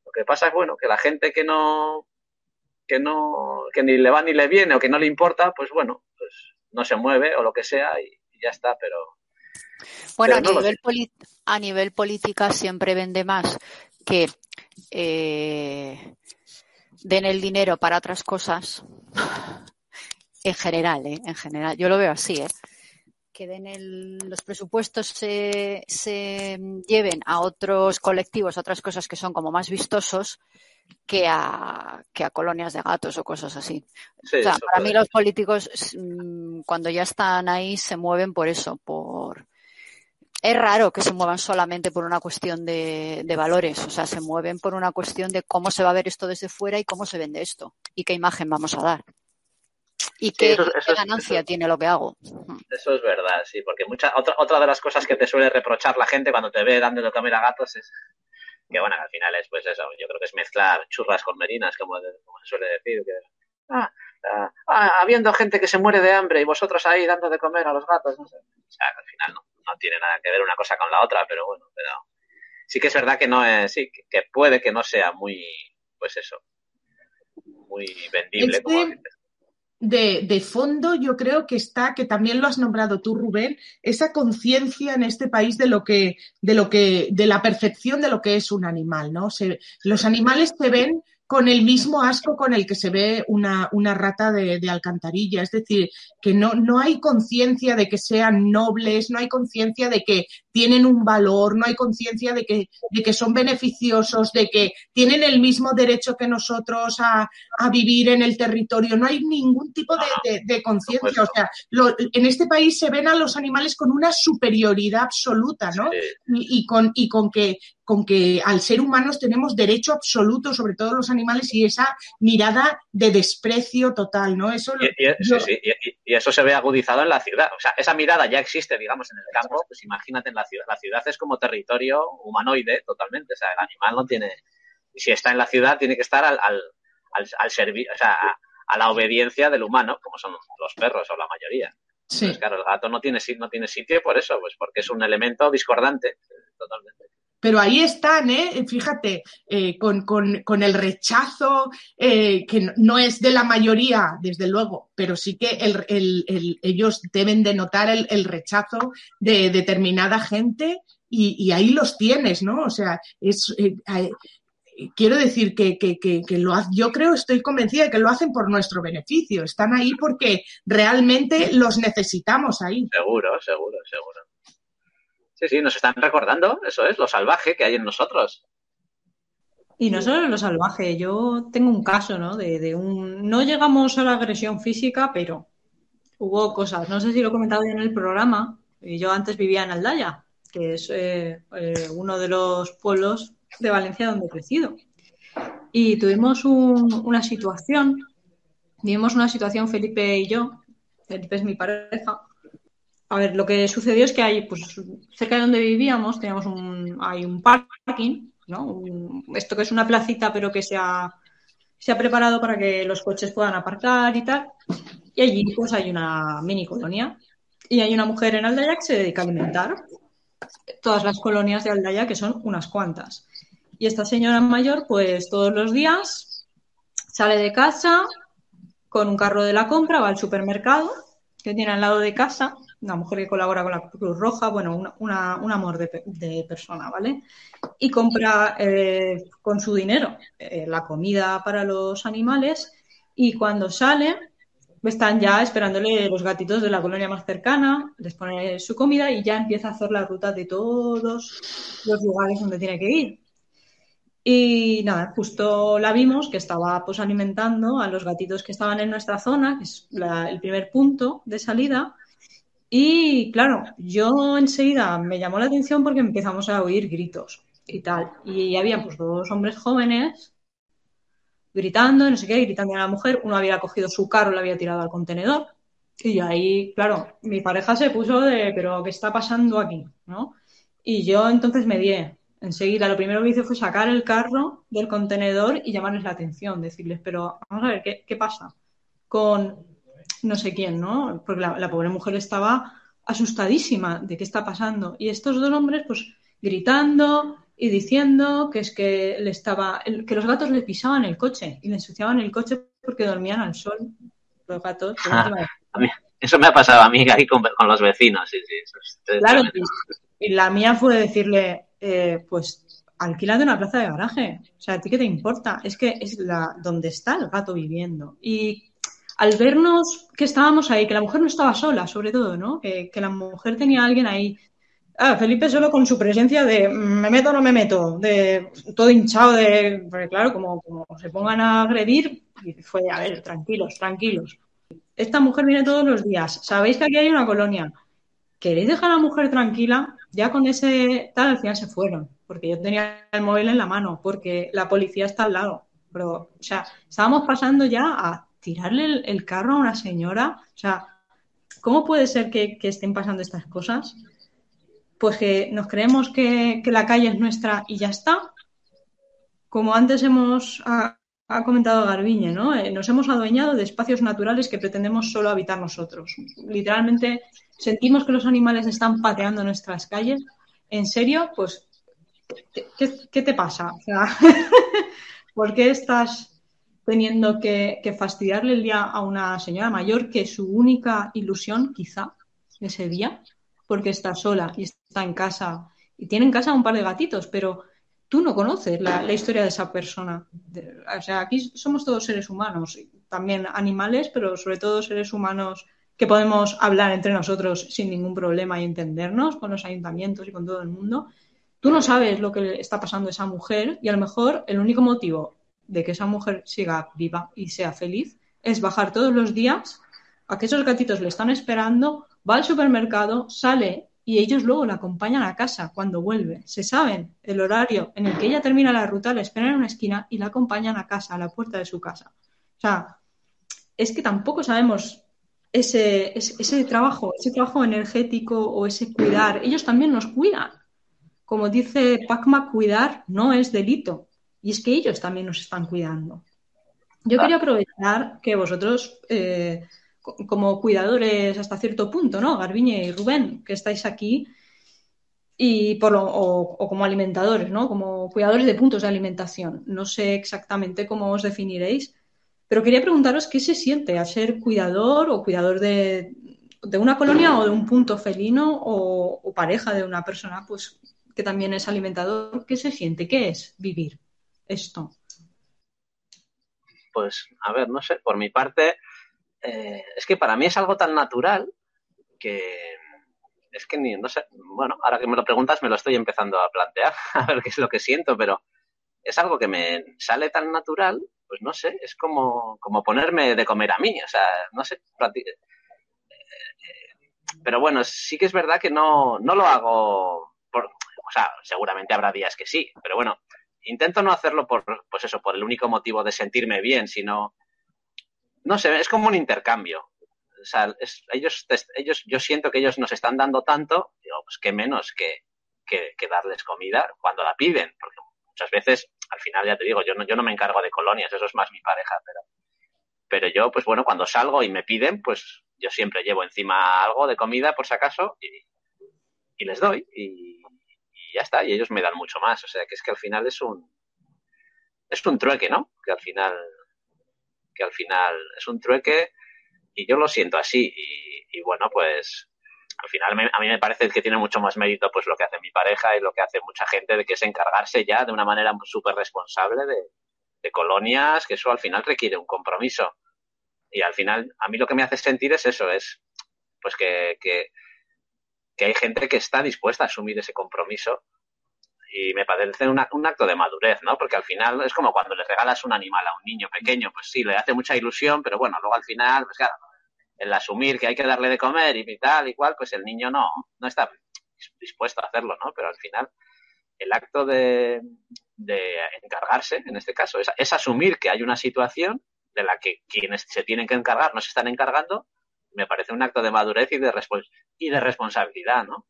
Lo que pasa es, bueno, que la gente que no, que no, que ni le va ni le viene o que no le importa, pues bueno, pues no se mueve o lo que sea y, ya está, pero... Bueno, a, nivel a nivel política siempre vende más que eh, den el dinero para otras cosas en general, ¿eh? En general. Yo lo veo así, ¿eh? Que den los presupuestos se, se lleven a otros colectivos, a otras cosas que son como más vistosos que a, que a colonias de gatos o cosas así. o sea, para mí los políticos mm, cuando ya están ahí se mueven por eso, por es raro que se muevan solamente por una cuestión de, de, valores, o sea, se mueven por una cuestión de cómo se va a ver esto desde fuera y cómo se vende esto y qué imagen vamos a dar y qué, ganancia tiene lo que hago. Eso es verdad, sí, porque mucha, otra, otra de las cosas que te suele reprochar la gente cuando te ve dando de comer a gatos es que, bueno, al final es pues eso, yo creo que es mezclar churras con merinas, como, se suele decir, que, ah, ah, ah, habiendo gente que se muere de hambre y vosotros ahí dando de comer a los gatos, no sé. O sea, al final no, no tiene nada que ver una cosa con la otra, pero bueno, pero sí que es verdad que no es, sí, que puede que no sea muy, pues eso, muy vendible. como de, de, fondo yo creo que está, que también lo has nombrado tú, Rubén, esa conciencia en este país de lo que, de lo que, de la percepción de lo que es un animal, ¿no? Se, los animales se ven con el mismo asco con el que se ve una, una rata de, de, alcantarilla. Es decir, que no, no hay conciencia de que sean nobles, no hay conciencia de que tienen un valor, no hay conciencia de que, de que son beneficiosos, de que tienen el mismo derecho que nosotros a, a vivir en el territorio. No hay ningún tipo de, de conciencia. O sea, lo, en este país se ven a los animales con una superioridad absoluta, ¿no? Y, y, con, y con que con que al ser humanos tenemos derecho absoluto sobre todos los animales y esa mirada de desprecio total, ¿no? Eso y, eso se ve agudizado en la ciudad. O sea, esa mirada ya existe, digamos, en el campo, pues imagínate en la ciudad. La ciudad es como territorio humanoide totalmente. O sea, el animal no tiene. Y si está en la ciudad, tiene que estar al, al, al, servicio, o sea, a, la obediencia del humano, como son los perros o la mayoría. Sí. claro, el gato no tiene, no tiene sitio por eso, pues porque es un elemento discordante totalmente. Pero ahí están, ¿eh? fíjate, eh, con, con, con, el rechazo, eh, que no es de la mayoría, desde luego, pero sí que el, el, el, ellos deben de notar el, rechazo de determinada gente y, y, ahí los tienes, ¿no? O sea, es, eh, quiero decir que, que, que, que, lo yo creo, estoy convencida de que lo hacen por nuestro beneficio. Están ahí porque realmente los necesitamos ahí. Seguro, seguro, seguro. Sí, sí, nos están recordando, eso es, lo salvaje que hay en nosotros. Y no solo lo salvaje, yo tengo un caso, ¿no? De, un. No llegamos a la agresión física, pero hubo cosas. No sé si lo he comentado ya en el programa. Yo antes vivía en Aldaya, que es eh, eh, uno de los pueblos de Valencia donde he crecido. Y tuvimos un, una situación, vivimos una situación Felipe y yo, Felipe es mi pareja, a ver, lo que sucedió es que hay, pues, cerca de donde vivíamos, teníamos un, hay un parking, ¿no? esto que es una placita, pero que se ha, se ha preparado para que los coches puedan aparcar y tal. Y allí, pues, hay una mini colonia. Y hay una mujer en Aldaya que se dedica a alimentar. todas las colonias de Aldaya, que son unas cuantas. Y esta señora mayor, pues todos los días sale de casa con un carro de la compra, va al supermercado que tiene al lado de casa, una mujer que colabora con la Cruz Roja, bueno, una, un amor de, persona, ¿vale? Y compra eh, con su dinero eh, la comida para los animales y cuando sale están ya esperándole los gatitos de la colonia más cercana, les pone su comida y ya empieza a hacer la ruta de todos los lugares donde tiene que ir. Y nada, justo la vimos que estaba pues alimentando a los gatitos que estaban en nuestra zona, que es el primer punto de salida. Y claro, yo enseguida me llamó la atención porque empezamos a oír gritos y tal. Y había pues dos hombres jóvenes gritando, no sé qué, gritando a la mujer. Uno había cogido su carro, lo había tirado al contenedor. Y ahí, claro, mi pareja se puso de, pero ¿qué está pasando aquí? ¿no? Y yo entonces me di enseguida. Lo primero que hice fue sacar el carro del contenedor y llamarles la atención, decirles, pero vamos a ver, ¿qué, qué pasa con no sé quién, ¿no? Porque la, la pobre mujer estaba asustadísima de qué está pasando. Y estos dos hombres, pues, gritando, y diciendo que es que le estaba que los gatos le pisaban el coche y le ensuciaban el coche porque dormían al sol. Los gatos eso me ha pasado a mí aquí con, los vecinos sí, sí, claro y, la mía fue decirle eh, pues alquila de una plaza de garaje. O sea a ti qué te importa es que es la donde está el gato viviendo. Y al vernos que estábamos ahí que la mujer no estaba sola sobre todo no que, la mujer tenía a alguien ahí Ah, Felipe solo con su presencia de me meto o no me meto, de todo hinchado de, porque claro, como, se pongan a agredir, fue, a ver, tranquilos, tranquilos. Esta mujer viene todos los días, sabéis que aquí hay una colonia, ¿queréis dejar a la mujer tranquila? Ya con ese tal, al final se fueron, porque yo tenía el móvil en la mano, porque la policía está al lado. Pero, o sea, estábamos pasando ya a tirarle el, carro a una señora. O sea, ¿cómo puede ser que estén pasando estas cosas? pues que nos creemos que, la calle es nuestra y ya está. Como antes hemos ha, comentado Garbiñe, ¿no? Eh, nos hemos adueñado de espacios naturales que pretendemos solo habitar nosotros. Literalmente sentimos que los animales están pateando nuestras calles. ¿En serio? Pues, ¿qué, te pasa? ¿por qué estás teniendo que, fastidiarle el día a una señora mayor que su única ilusión, quizá, ese día, porque está sola y está en casa y tiene en casa un par de gatitos, pero tú no conoces la, historia de esa persona. o sea, aquí somos todos seres humanos, también animales, pero sobre todo seres humanos que podemos hablar entre nosotros sin ningún problema y entendernos con los ayuntamientos y con todo el mundo. Tú no sabes lo que está pasando a esa mujer y a lo mejor el único motivo de que esa mujer siga viva y sea feliz es bajar todos los días a que esos gatitos le están esperando va al supermercado, sale y ellos luego la acompañan a casa cuando vuelve. Se saben el horario en el que ella termina la ruta, la esperan en una esquina y la acompañan a casa, a la puerta de su casa. O sea, es que tampoco sabemos ese, ese, trabajo, ese trabajo energético o ese cuidar. Ellos también nos cuidan. Como dice Pacma, cuidar no es delito. Y es que ellos también nos están cuidando. Yo quería aprovechar que vosotros eh, como cuidadores hasta cierto punto, ¿no? Garbiñe y Rubén, que estáis aquí, y por o, como alimentadores, ¿no? Como cuidadores de puntos de alimentación. No sé exactamente cómo os definiréis, pero quería preguntaros qué se siente a ser cuidador o cuidador de, una colonia o de un punto felino o, o, pareja de una persona, pues que también es alimentador. ¿Qué se siente? ¿Qué es vivir esto? Pues, a ver, no sé, por mi parte, eh, es que para mí es algo tan natural que es que ni, no sé, bueno, ahora que me lo preguntas me lo estoy empezando a plantear, a ver qué es lo que siento, pero es algo que me sale tan natural, pues no sé, es como, como ponerme de comer a mí, o sea, no sé, eh, pero bueno, sí que es verdad que no, no lo hago, por, o sea, seguramente habrá días que sí, pero bueno, intento no hacerlo por, pues eso, por el único motivo de sentirme bien, sino no sé, es como un intercambio. O sea, ellos, ellos, yo siento que ellos nos están dando tanto, digo, pues qué menos que, que, darles comida cuando la piden, porque muchas veces, al final ya te digo, yo no, yo no me encargo de colonias, eso es más mi pareja, pero, pero yo, pues bueno, cuando salgo y me piden, pues yo siempre llevo encima algo de comida por si acaso y, y les doy y, ya está, y ellos me dan mucho más. O sea, que es que al final es un es un trueque, ¿no? Que al final que al final es un trueque y yo lo siento así y, bueno, pues al final a mí me parece que tiene mucho más mérito pues lo que hace mi pareja y lo que hace mucha gente de que es encargarse ya de una manera súper responsable de, de colonias, que eso al final requiere un compromiso. Y al final, a mí lo que me hace sentir es eso, es pues que, que, hay gente que está dispuesta a asumir ese compromiso y me parece un acto de madurez, ¿no? Porque al final es como cuando le regalas un animal a un niño pequeño, pues sí, le hace mucha ilusión, pero bueno, luego al final, pues el asumir que hay que darle de comer y tal y cual, pues el niño no, no está dispuesto a hacerlo, ¿no? Pero al final el acto de, de encargarse, en este caso, es, asumir que hay una situación de la que quienes se tienen que encargar no se están encargando, me parece un acto de madurez y de, y de responsabilidad, ¿no?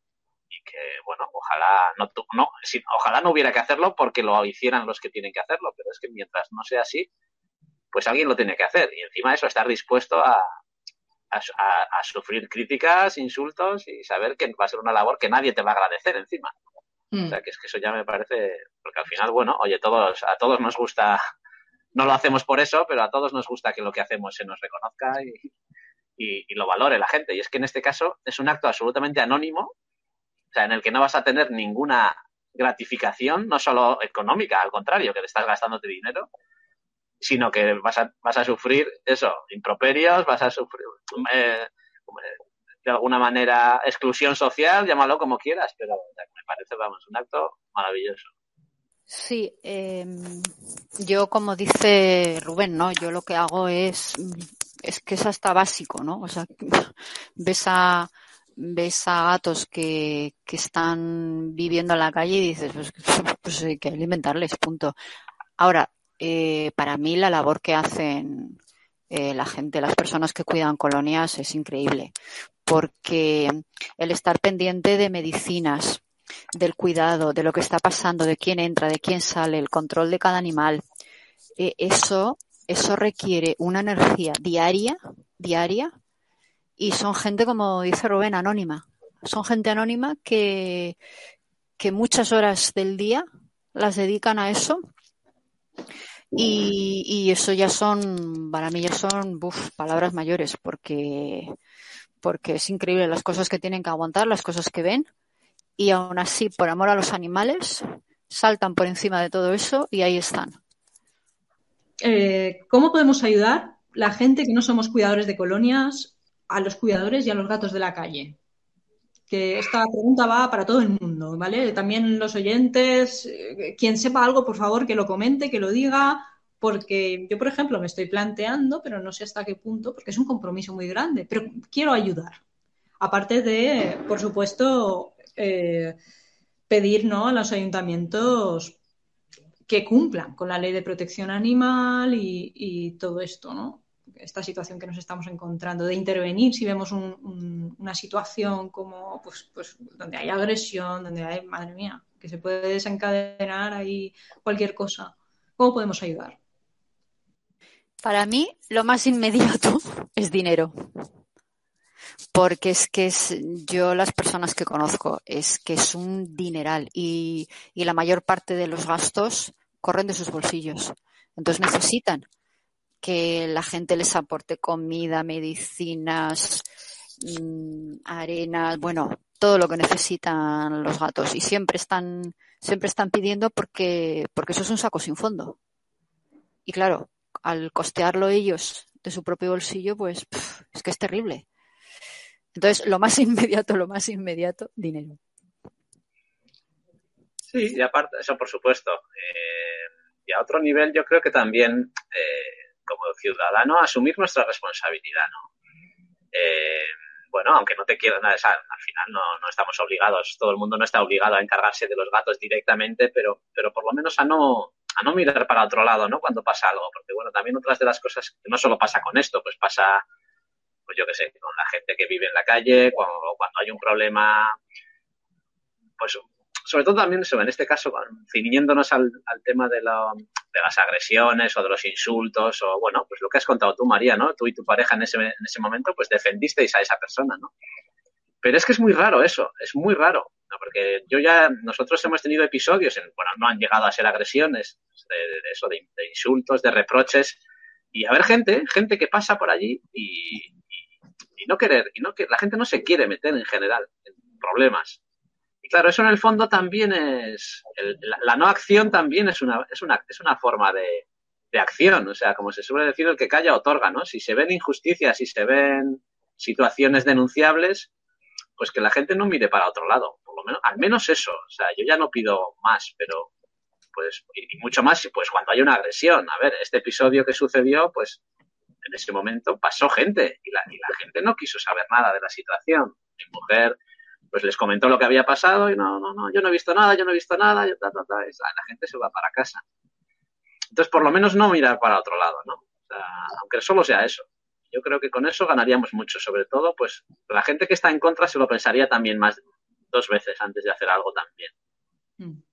Y que, bueno, ojalá no, no, ojalá no hubiera que hacerlo porque lo hicieran los que tienen que hacerlo, pero es que mientras no sea así, pues alguien lo tiene que hacer. Y encima eso, estar dispuesto a, a, sufrir críticas, insultos y saber que va a ser una labor que nadie te va a agradecer encima. O mm. sea, que es que eso ya me parece, porque al final, bueno, oye, todos, a todos nos gusta, no lo hacemos por eso, pero a todos nos gusta que lo que hacemos se nos reconozca y, lo valore la gente. Y es que en este caso es un acto absolutamente anónimo, o sea, en el que no vas a tener ninguna gratificación, no solo económica, al contrario, que te estás gastándote dinero, sino que vas a, vas a sufrir eso, improperios, vas a sufrir eh, de alguna manera exclusión social, llámalo como quieras, pero me parece, vamos, un acto maravilloso. Sí, em, yo como dice Rubén, ¿no? Yo lo que hago es, es que es hasta básico, ¿no? O sea, ves a, ves a gatos que, que están viviendo en la calle y dices, pues, pues hay que alimentarles, punto. Ahora, eh, para mí la labor que hacen eh, la gente, las personas que cuidan colonias es increíble porque el estar pendiente de medicinas, del cuidado, de lo que está pasando, de quién entra, de quién sale, el control de cada animal, eh, eso, eso requiere una energía diaria, diaria, y son gente, como dice Rubén, anónima. Son gente anónima que, que muchas horas del día las dedican a eso. Y, y eso ya son, para mí ya son palabras mayores, porque porque es increíble las cosas que tienen que aguantar, las cosas que ven, y aún así, por amor a los animales, saltan por encima de todo eso y ahí están. Eh, ¿Cómo podemos ayudar la gente que no somos cuidadores de colonias a los cuidadores y a los gatos de la calle? Que esta pregunta va para todo el mundo, ¿vale? También los oyentes, eh, quien sepa algo, por favor, que lo comente, que lo diga, porque yo, por ejemplo, me estoy planteando, pero no sé hasta qué punto, porque es un compromiso muy grande, pero quiero ayudar. Aparte de, por supuesto, eh, pedir ¿no? a los ayuntamientos que cumplan con la ley de protección animal y, todo esto, ¿no? Esta situación que nos estamos encontrando, de intervenir si vemos una situación como, pues, pues, donde hay agresión, donde hay, madre mía, que se puede desencadenar ahí cualquier cosa. ¿Cómo podemos ayudar? Para mí, lo más inmediato es dinero. Porque es que es, yo las personas que conozco, es que es un dineral y la mayor parte de los gastos corren de sus bolsillos. Entonces necesitan que la gente les aporte comida, medicinas, mm, arenas, bueno, todo lo que necesitan los gatos. Y siempre están, siempre están pidiendo porque, porque eso es un saco sin fondo. Y claro, al costearlo ellos de su propio bolsillo, pues es que es terrible. Entonces, lo más inmediato, lo más inmediato, dinero. Sí, y aparte, eso por supuesto. Eh, y a otro nivel, yo creo que también, eh, como ciudadano, asumir nuestra responsabilidad, ¿no? Eh, bueno, aunque no te quieran, al final no, no, estamos obligados, todo el mundo no está obligado a encargarse de los gatos directamente, pero, pero por lo menos a no, a no mirar para otro lado, ¿no? Cuando pasa algo, porque bueno, también otras de las cosas que no solo pasa con esto, pues pasa, pues yo qué sé, con la gente que vive en la calle, cuando, cuando hay un problema, pues sobre todo también eso, en este caso, ciñéndonos al, tema de, de, las agresiones o de los insultos o, bueno, pues lo que has contado tú, María, ¿no? Tú y tu pareja en ese, en ese momento, pues defendisteis a esa persona, ¿no? Pero es que es muy raro eso, es muy raro. Porque yo ya, nosotros hemos tenido episodios, en, bueno, no han llegado a ser agresiones, de, eso, de, insultos, de reproches, y a ver gente, gente que pasa por allí y, y, no querer, y no que la gente no se quiere meter en general en problemas. Claro, eso en el fondo también es, la, no acción también es una, es una, es una forma de, de acción, o sea, como se suele decir, el que calla otorga, ¿no? Si se ven injusticias, si se ven situaciones denunciables, pues que la gente no mire para otro lado, por lo menos, al menos eso, o sea, yo ya no pido más, pero pues, y mucho más, pues cuando hay una agresión, a ver, este episodio que sucedió, pues en ese momento pasó gente y la, y la gente no quiso saber nada de la situación. Mi mujer, pues les comentó lo que había pasado y no, no, no, yo no he visto nada, yo no he visto nada, y ta, ta, ta, y la gente se va para casa. Entonces, por lo menos no mirar para otro lado, ¿no? aunque solo sea eso. Yo creo que con eso ganaríamos mucho, sobre todo, pues la gente que está en contra se lo pensaría también más dos veces antes de hacer algo también. Mm.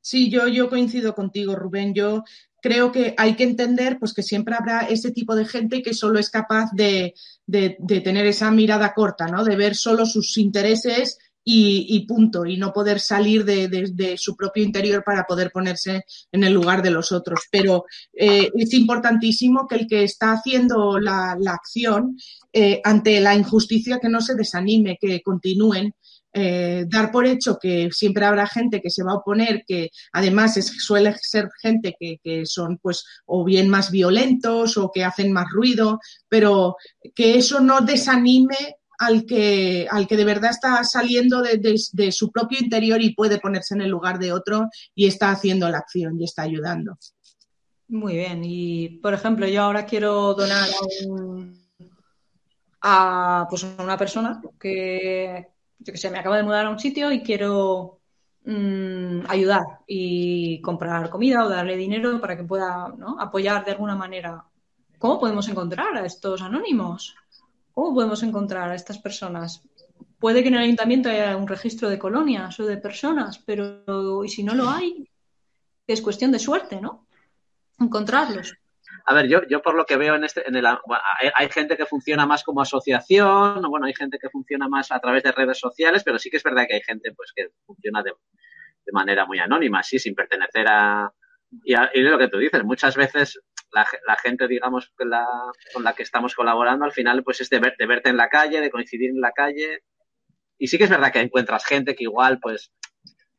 Sí, yo, yo coincido contigo, Rubén. Yo creo que hay que entender pues, que siempre habrá ese tipo de gente que solo es capaz de, de, de tener esa mirada corta, ¿no? De ver solo sus intereses y, punto, y no poder salir de, su propio interior para poder ponerse en el lugar de los otros. Pero eh, es importantísimo que el que está haciendo la, acción eh, ante la injusticia que no se desanime, que continúen. Eh, dar por hecho que siempre habrá gente que se va a oponer, que además suele ser gente que, son pues o bien más violentos o que hacen más ruido, pero que eso no desanime al que, al que de verdad está saliendo de, su propio interior y puede ponerse en el lugar de otro y está haciendo la acción y está ayudando. Muy bien. Y, por ejemplo, yo ahora quiero donar a, pues, una persona que, yo que sé, me acaba de mudar a un sitio y quiero mm, ayudar y comprar comida o darle dinero para que pueda apoyar de alguna manera. ¿Cómo podemos encontrar a estos anónimos? ¿Cómo podemos encontrar a estas personas? Puede que en el ayuntamiento haya un registro de colonias o de personas, pero y si no lo hay, es cuestión de suerte, ¿no? Encontrarlos. A ver, yo, yo por lo que veo en este, en el, hay, gente que funciona más como asociación, bueno, hay gente que funciona más a través de redes sociales, pero sí que es verdad que hay gente pues que funciona de, de manera muy anónima, sí, sin pertenecer a, y, y lo que tú dices, muchas veces la, gente, digamos, con la, con la que estamos colaborando, al final, pues es de, de verte en la calle, de coincidir en la calle. Y sí que es verdad que encuentras gente que igual, pues,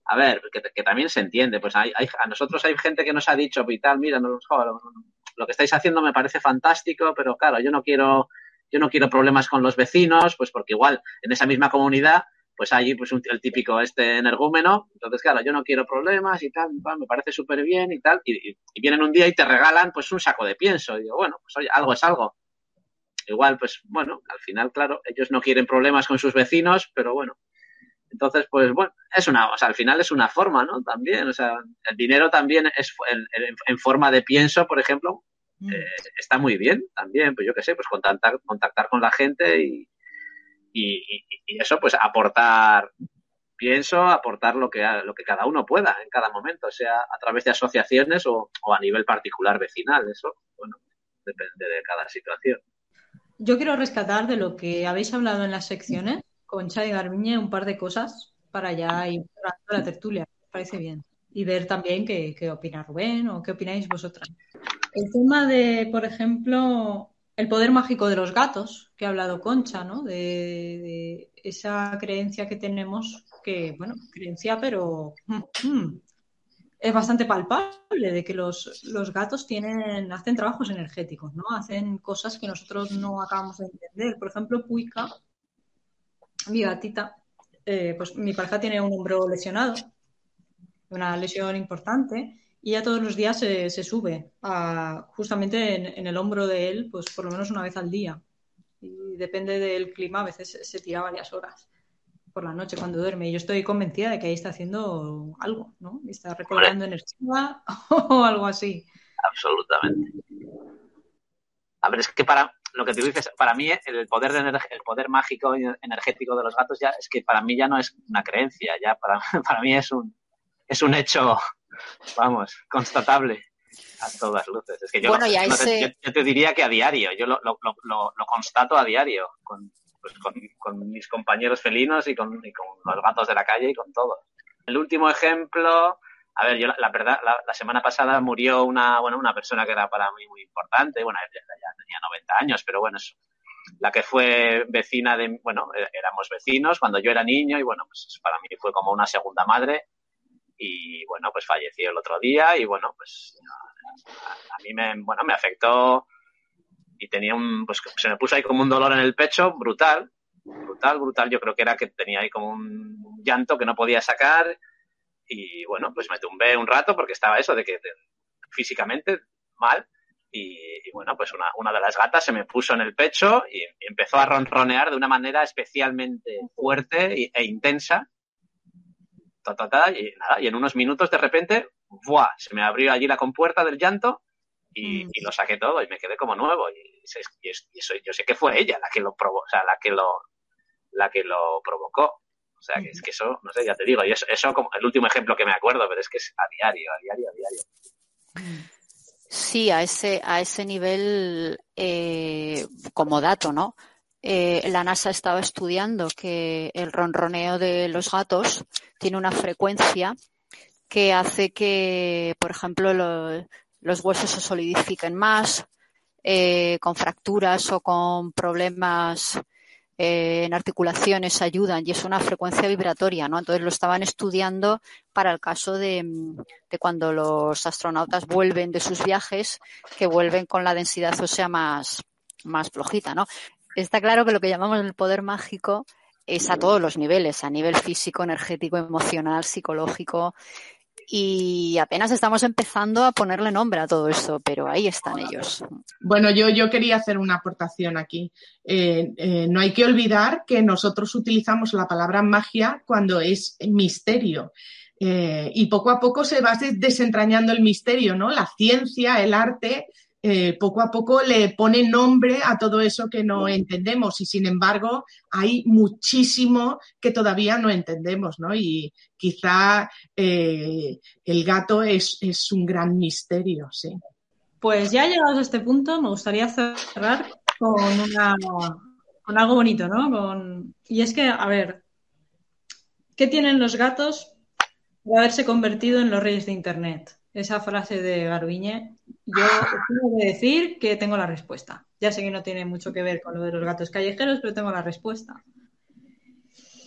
a ver, que, también se entiende. Pues hay, a nosotros hay gente que nos ha dicho, y tal, mira, lo, lo que estáis haciendo me parece fantástico, pero claro, yo no quiero, yo no quiero problemas con los vecinos, pues porque igual en esa misma comunidad pues allí pues el típico este energúmeno, entonces claro, yo no quiero problemas y tal, me parece súper bien y tal, y, vienen un día y te regalan pues un saco de pienso, y digo, bueno, pues oye, algo es algo. Igual, pues bueno, al final, claro, ellos no quieren problemas con sus vecinos, pero bueno, entonces, pues bueno, es una, o sea, al final es una forma, ¿no? También, o sea, el dinero también es en, forma de pienso, por ejemplo, mm. eh, está muy bien también, pues yo qué sé, pues contactar, contactar con la gente y, y, eso, pues aportar, pienso, aportar lo que, lo que cada uno pueda en cada momento, sea a través de asociaciones o, a nivel particular vecinal. Eso, bueno, depende de cada situación. Yo quiero rescatar de lo que habéis hablado en las secciones, con y Garbiñe, un par de cosas para ya ir la tertulia. parece bien. Y ver también qué, qué opina Rubén o qué opináis vosotras. El tema de, por ejemplo, el poder mágico de los gatos, que ha hablado Concha, ¿no? De, esa creencia que tenemos, que, bueno, creencia, pero mm, es bastante palpable, de que los, los, gatos tienen, hacen trabajos energéticos, ¿no? Hacen cosas que nosotros no acabamos de entender. Por ejemplo, Puica, mi gatita, eh, pues mi pareja tiene un hombro lesionado, una lesión importante, y ya todos los días se, sube a, justamente en, el hombro de él, pues por lo menos una vez al día. Y depende del clima, a veces se tira varias horas por la noche cuando duerme. Y yo estoy convencida de que ahí está haciendo algo, ¿no? Está recobrando energía o algo así. Absolutamente. A ver, es que para lo que tú dices, para mí el poder de el poder mágico energético de los gatos ya es que para mí ya no es una creencia, ya para, para mí es un es un hecho vamos, constatable a todas luces. Es que yo, te, diría que a diario, yo lo, constato a diario con, pues con, mis compañeros felinos y con, los gatos de la calle y con todo. El último ejemplo, a ver, yo la, verdad, la, semana pasada murió una, bueno, una persona que era para mí muy importante, bueno, ya, tenía 90 años, pero bueno, la que fue vecina de, bueno, e, éramos vecinos cuando yo era niño y bueno, pues para mí fue como una segunda madre y bueno, pues falleció el otro día y bueno, pues a, mí me, bueno, me afectó y tenía un, pues se me puso ahí como un dolor en el pecho brutal, brutal, brutal. Yo creo que era que tenía ahí como un llanto que no podía sacar y bueno, pues me tumbé un rato porque estaba eso de que físicamente mal y, bueno, pues una, una, de las gatas se me puso en el pecho y, empezó a ronronear de una manera especialmente fuerte e intensa. y, nada, y en unos minutos de repente, ¡buah! Se me abrió allí la compuerta del llanto y, mm. lo saqué todo y me quedé como nuevo. Y, eso, yo sé que fue ella la que lo probó, o sea, la que lo, la que lo provocó. O sea, que es que eso, no sé, ya te digo, y eso, eso como el último ejemplo que me acuerdo, pero es que es a diario, a diario, a diario. Sí, a ese, a ese nivel, eh, como dato, ¿no? Eh, la NASA estaba estudiando que el ronroneo de los gatos tiene una frecuencia que hace que, por ejemplo, los huesos se solidifiquen más, eh, con fracturas o con problemas eh, en articulaciones ayudan y es una frecuencia vibratoria, ¿no? Entonces lo estaban estudiando para el caso de, de, cuando los astronautas vuelven de sus viajes, que vuelven con la densidad ósea más, más flojita, ¿no? Está claro que lo que llamamos el poder mágico es a todos los niveles, a nivel físico, energético, emocional, psicológico, y apenas estamos empezando a ponerle nombre a todo esto, pero ahí están ellos. Bueno, yo, yo quería hacer una aportación aquí. Eh, eh, no hay que olvidar que nosotros utilizamos la palabra magia cuando es misterio. Eh, y poco a poco se va desentrañando el misterio, ¿no? La ciencia, el arte, eh, poco a poco le pone nombre a todo eso que no entendemos y sin embargo hay muchísimo que todavía no entendemos, ¿no? Y quizá eh, el gato es, un gran misterio, sí. Pues ya llegados a este punto, me gustaría cerrar con, con algo bonito, ¿no? y es que, a ver, ¿qué tienen los gatos por haberse convertido en los reyes de Internet? esa frase de Garbiñe, yo tengo que decir que tengo la respuesta. Ya sé que no tiene mucho que ver con lo de los gatos callejeros, pero tengo la respuesta.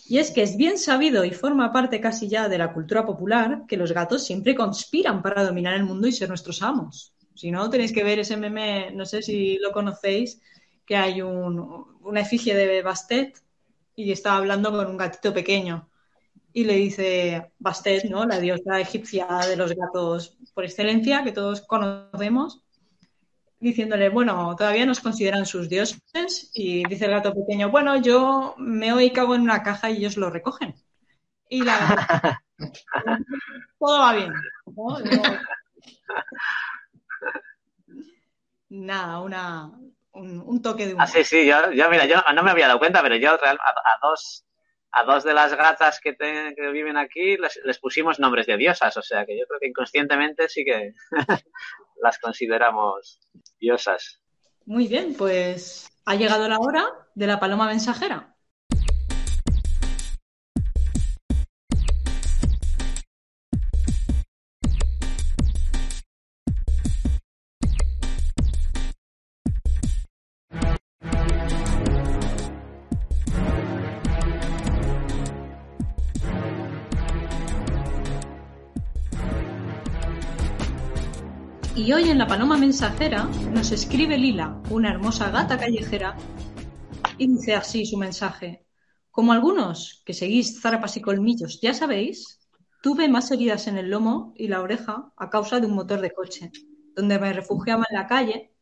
Y es que es bien sabido y forma parte casi ya de la cultura popular que los gatos siempre conspiran para dominar el mundo y ser nuestros amos. Si no, tenéis que ver ese meme, no sé si lo conocéis, que hay un, una efigie de Bastet y está hablando con un gatito pequeño y le dice Bastet, ¿no? La diosa egipcia de los gatos por excelencia, que todos conocemos, diciéndole, bueno, todavía nos consideran sus dioses, y dice el gato pequeño, bueno, yo me oí cago en una caja y ellos lo recogen. Y la todo va bien. Nada, una, un, toque de humor. Ah, sí, sí, yo, mira, yo no me había dado cuenta, pero yo a, a dos a dos de las gatas que, viven aquí les, pusimos nombres de diosas, o sea que yo creo que inconscientemente sí que las consideramos diosas. Muy bien, pues ha llegado la hora de la paloma mensajera. Y hoy en la Paloma Mensajera nos escribe Lila, una hermosa gata callejera, y dice así su mensaje. Como algunos que seguís zarapas y colmillos ya sabéis, tuve más heridas en el lomo y la oreja a causa de un motor de coche, donde me refugiaba en la calle,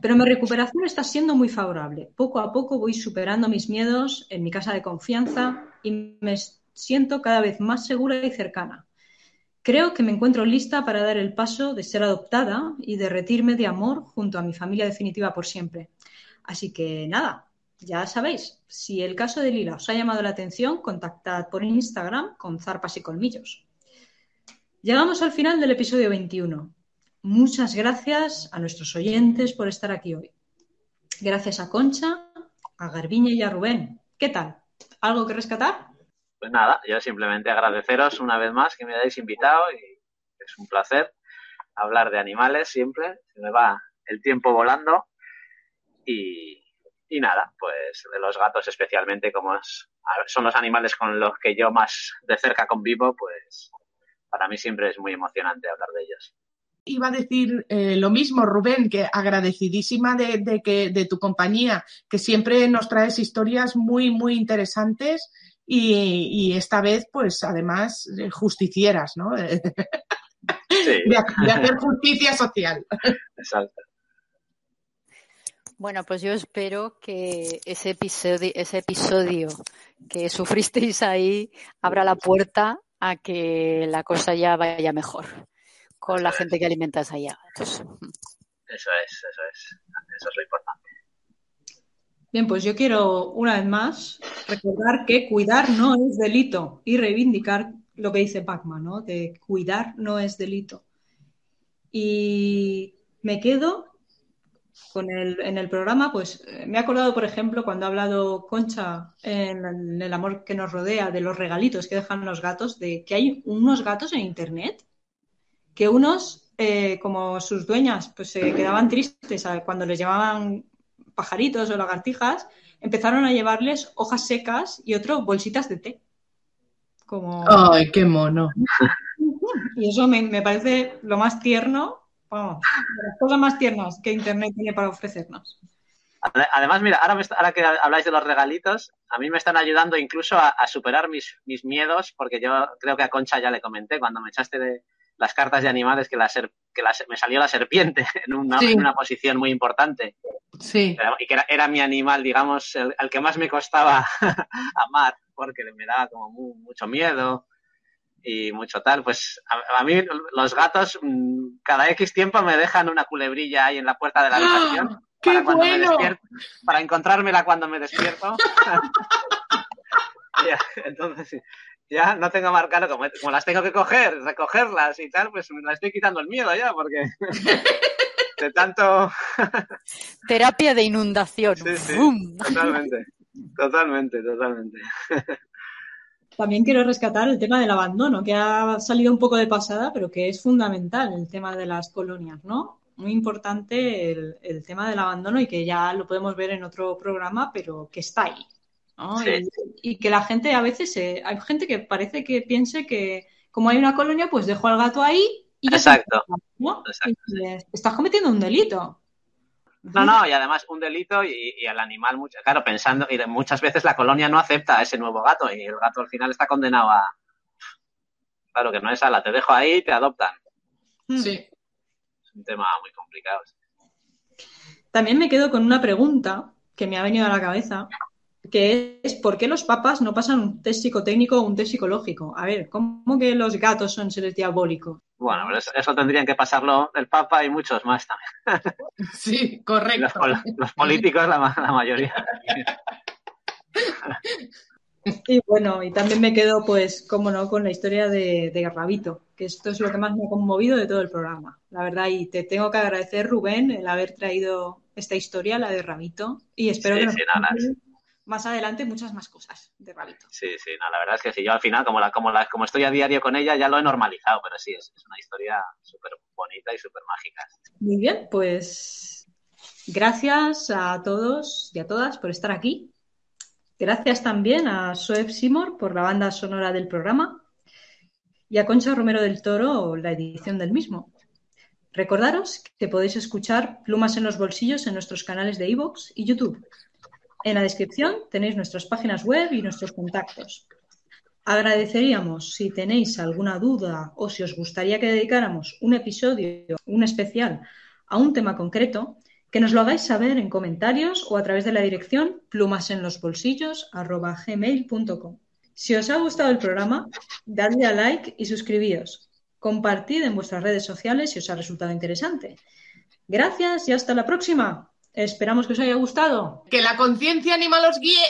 pero mi recuperación está siendo muy favorable. Poco a poco voy superando mis miedos en mi casa de confianza y me siento cada vez más segura y cercana. Creo que me encuentro lista para dar el paso de ser adoptada y derretirme de amor junto a mi familia definitiva por siempre. Así que nada, ya sabéis, si el caso de Lila os ha llamado la atención, contactad por Instagram con zarpas y colmillos. Llegamos al final del episodio 21. Muchas gracias a nuestros oyentes por estar aquí hoy. Gracias a Concha, a Garbiñe y a Rubén. ¿Qué tal? ¿Algo que rescatar? Pues nada, yo simplemente agradeceros una vez más que me hayáis invitado y es un placer hablar de animales siempre. Se me va el tiempo volando y, nada, pues de los gatos especialmente, como son los animales con los que yo más de cerca convivo, pues para mí siempre es muy emocionante hablar de ellos. Iba a decir eh, lo mismo, Rubén, que agradecidísima de, que, de tu compañía, que siempre nos traes historias muy, muy interesantes y, esta vez, pues además, eh, justicieras, ¿no? Sí. De, hacer justicia social. Exacto. Bueno, pues yo espero que ese episodio, ese episodio que sufristeis ahí abra la puerta a que la cosa ya vaya mejor con la gente que alimentas allá. Eso es, eso es. Eso es lo importante. Bien, pues yo quiero una vez más recordar que cuidar no es delito y reivindicar lo que dice Pacma, ¿no? De cuidar no es delito. Y me quedo con el, en el programa, pues eh, me he acordado, por ejemplo, cuando ha hablado Concha en el amor que nos rodea, de los regalitos que dejan los gatos, de que hay unos gatos en Internet que unos, eh, como sus dueñas, pues se quedaban tristes cuando les llevaban pajaritos o lagartijas, empezaron a llevarles hojas secas y otros bolsitas de té. Como... ¡Ay, qué mono! Y eso me, parece lo más tierno, vamos, las cosas más tiernas que Internet tiene para ofrecernos. Además, mira, ahora, ahora, que habláis de los regalitos, a mí me están ayudando incluso a, superar mis, mis, miedos, porque yo creo que a Concha ya le comenté cuando me echaste de, las cartas de animales que, la que me salió la serpiente en una, una posición muy importante. Sí. Y que era, mi animal, digamos, el, que más me costaba amar, porque me daba como mucho miedo y mucho tal. Pues a, mí los gatos mm, cada X tiempo me dejan una culebrilla ahí en la puerta de la habitación. ¡Ah! para cuando me despierto, para encontrármela cuando me despierto. Entonces, ya no tengo marcado, como, como las tengo que coger, recogerlas y tal, pues me las estoy quitando el miedo ya, porque de tanto... Terapia de inundación. totalmente, totalmente, totalmente. También quiero rescatar el tema del abandono, que ha salido un poco de pasada, pero que es fundamental el tema de las colonias, ¿no? Muy importante el, el tema del abandono y que ya lo podemos ver en otro programa, pero que está ahí. Y, que la gente a veces, hay gente que parece que piense que como hay una colonia, pues dejo al gato ahí y ya Exacto. estás cometiendo un delito. No, no, y además un delito y, el animal, claro, pensando, y muchas veces la colonia no acepta a ese nuevo gato y el gato al final está condenado a. Claro que no es ala, te dejo ahí y te adoptan. Mm. Sí. Es un tema muy complicado. También me quedo con una pregunta que me ha venido a la cabeza que es ¿por qué los papas no pasan un test psicotécnico o un test psicológico? A ver, ¿cómo que los gatos son seres diabólicos? Bueno, eso, tendrían que pasarlo el Papa y muchos más también. Sí, correcto. Los, políticos, la, mayoría. Y bueno, y también me quedo, pues, cómo no, con la historia de, de, Rabito, que esto es lo que más me ha conmovido de todo el programa, la verdad. Y te tengo que agradecer, Rubén, el haber traído esta historia, la de Rabito, y espero que nos más adelante muchas más cosas de Rabito. Sí, sí, no, la verdad es que sí, yo al final, como, la, como, la, como estoy a diario con ella, ya lo he normalizado, pero sí, es, una historia súper bonita y súper mágica. Muy bien, pues gracias a todos y a todas por estar aquí. Gracias también a Soeb Simor por la banda sonora del programa y a Concha Romero del Toro la edición del mismo. Recordaros que podéis escuchar Plumas en los Bolsillos en nuestros canales de iVoox y YouTube. En la descripción tenéis nuestras páginas web y nuestros contactos. Agradeceríamos si tenéis alguna duda o si os gustaría que dedicáramos un episodio, un especial a un tema concreto, que nos lo hagáis saber en comentarios o a través de la dirección plumasenlosbolsillos.gmail.com. Si os ha gustado el programa, dadle a like y suscribíos. Compartid en vuestras redes sociales si os ha resultado interesante. Gracias y hasta la próxima. Esperamos que os haya gustado. Que la conciencia animal os guíe.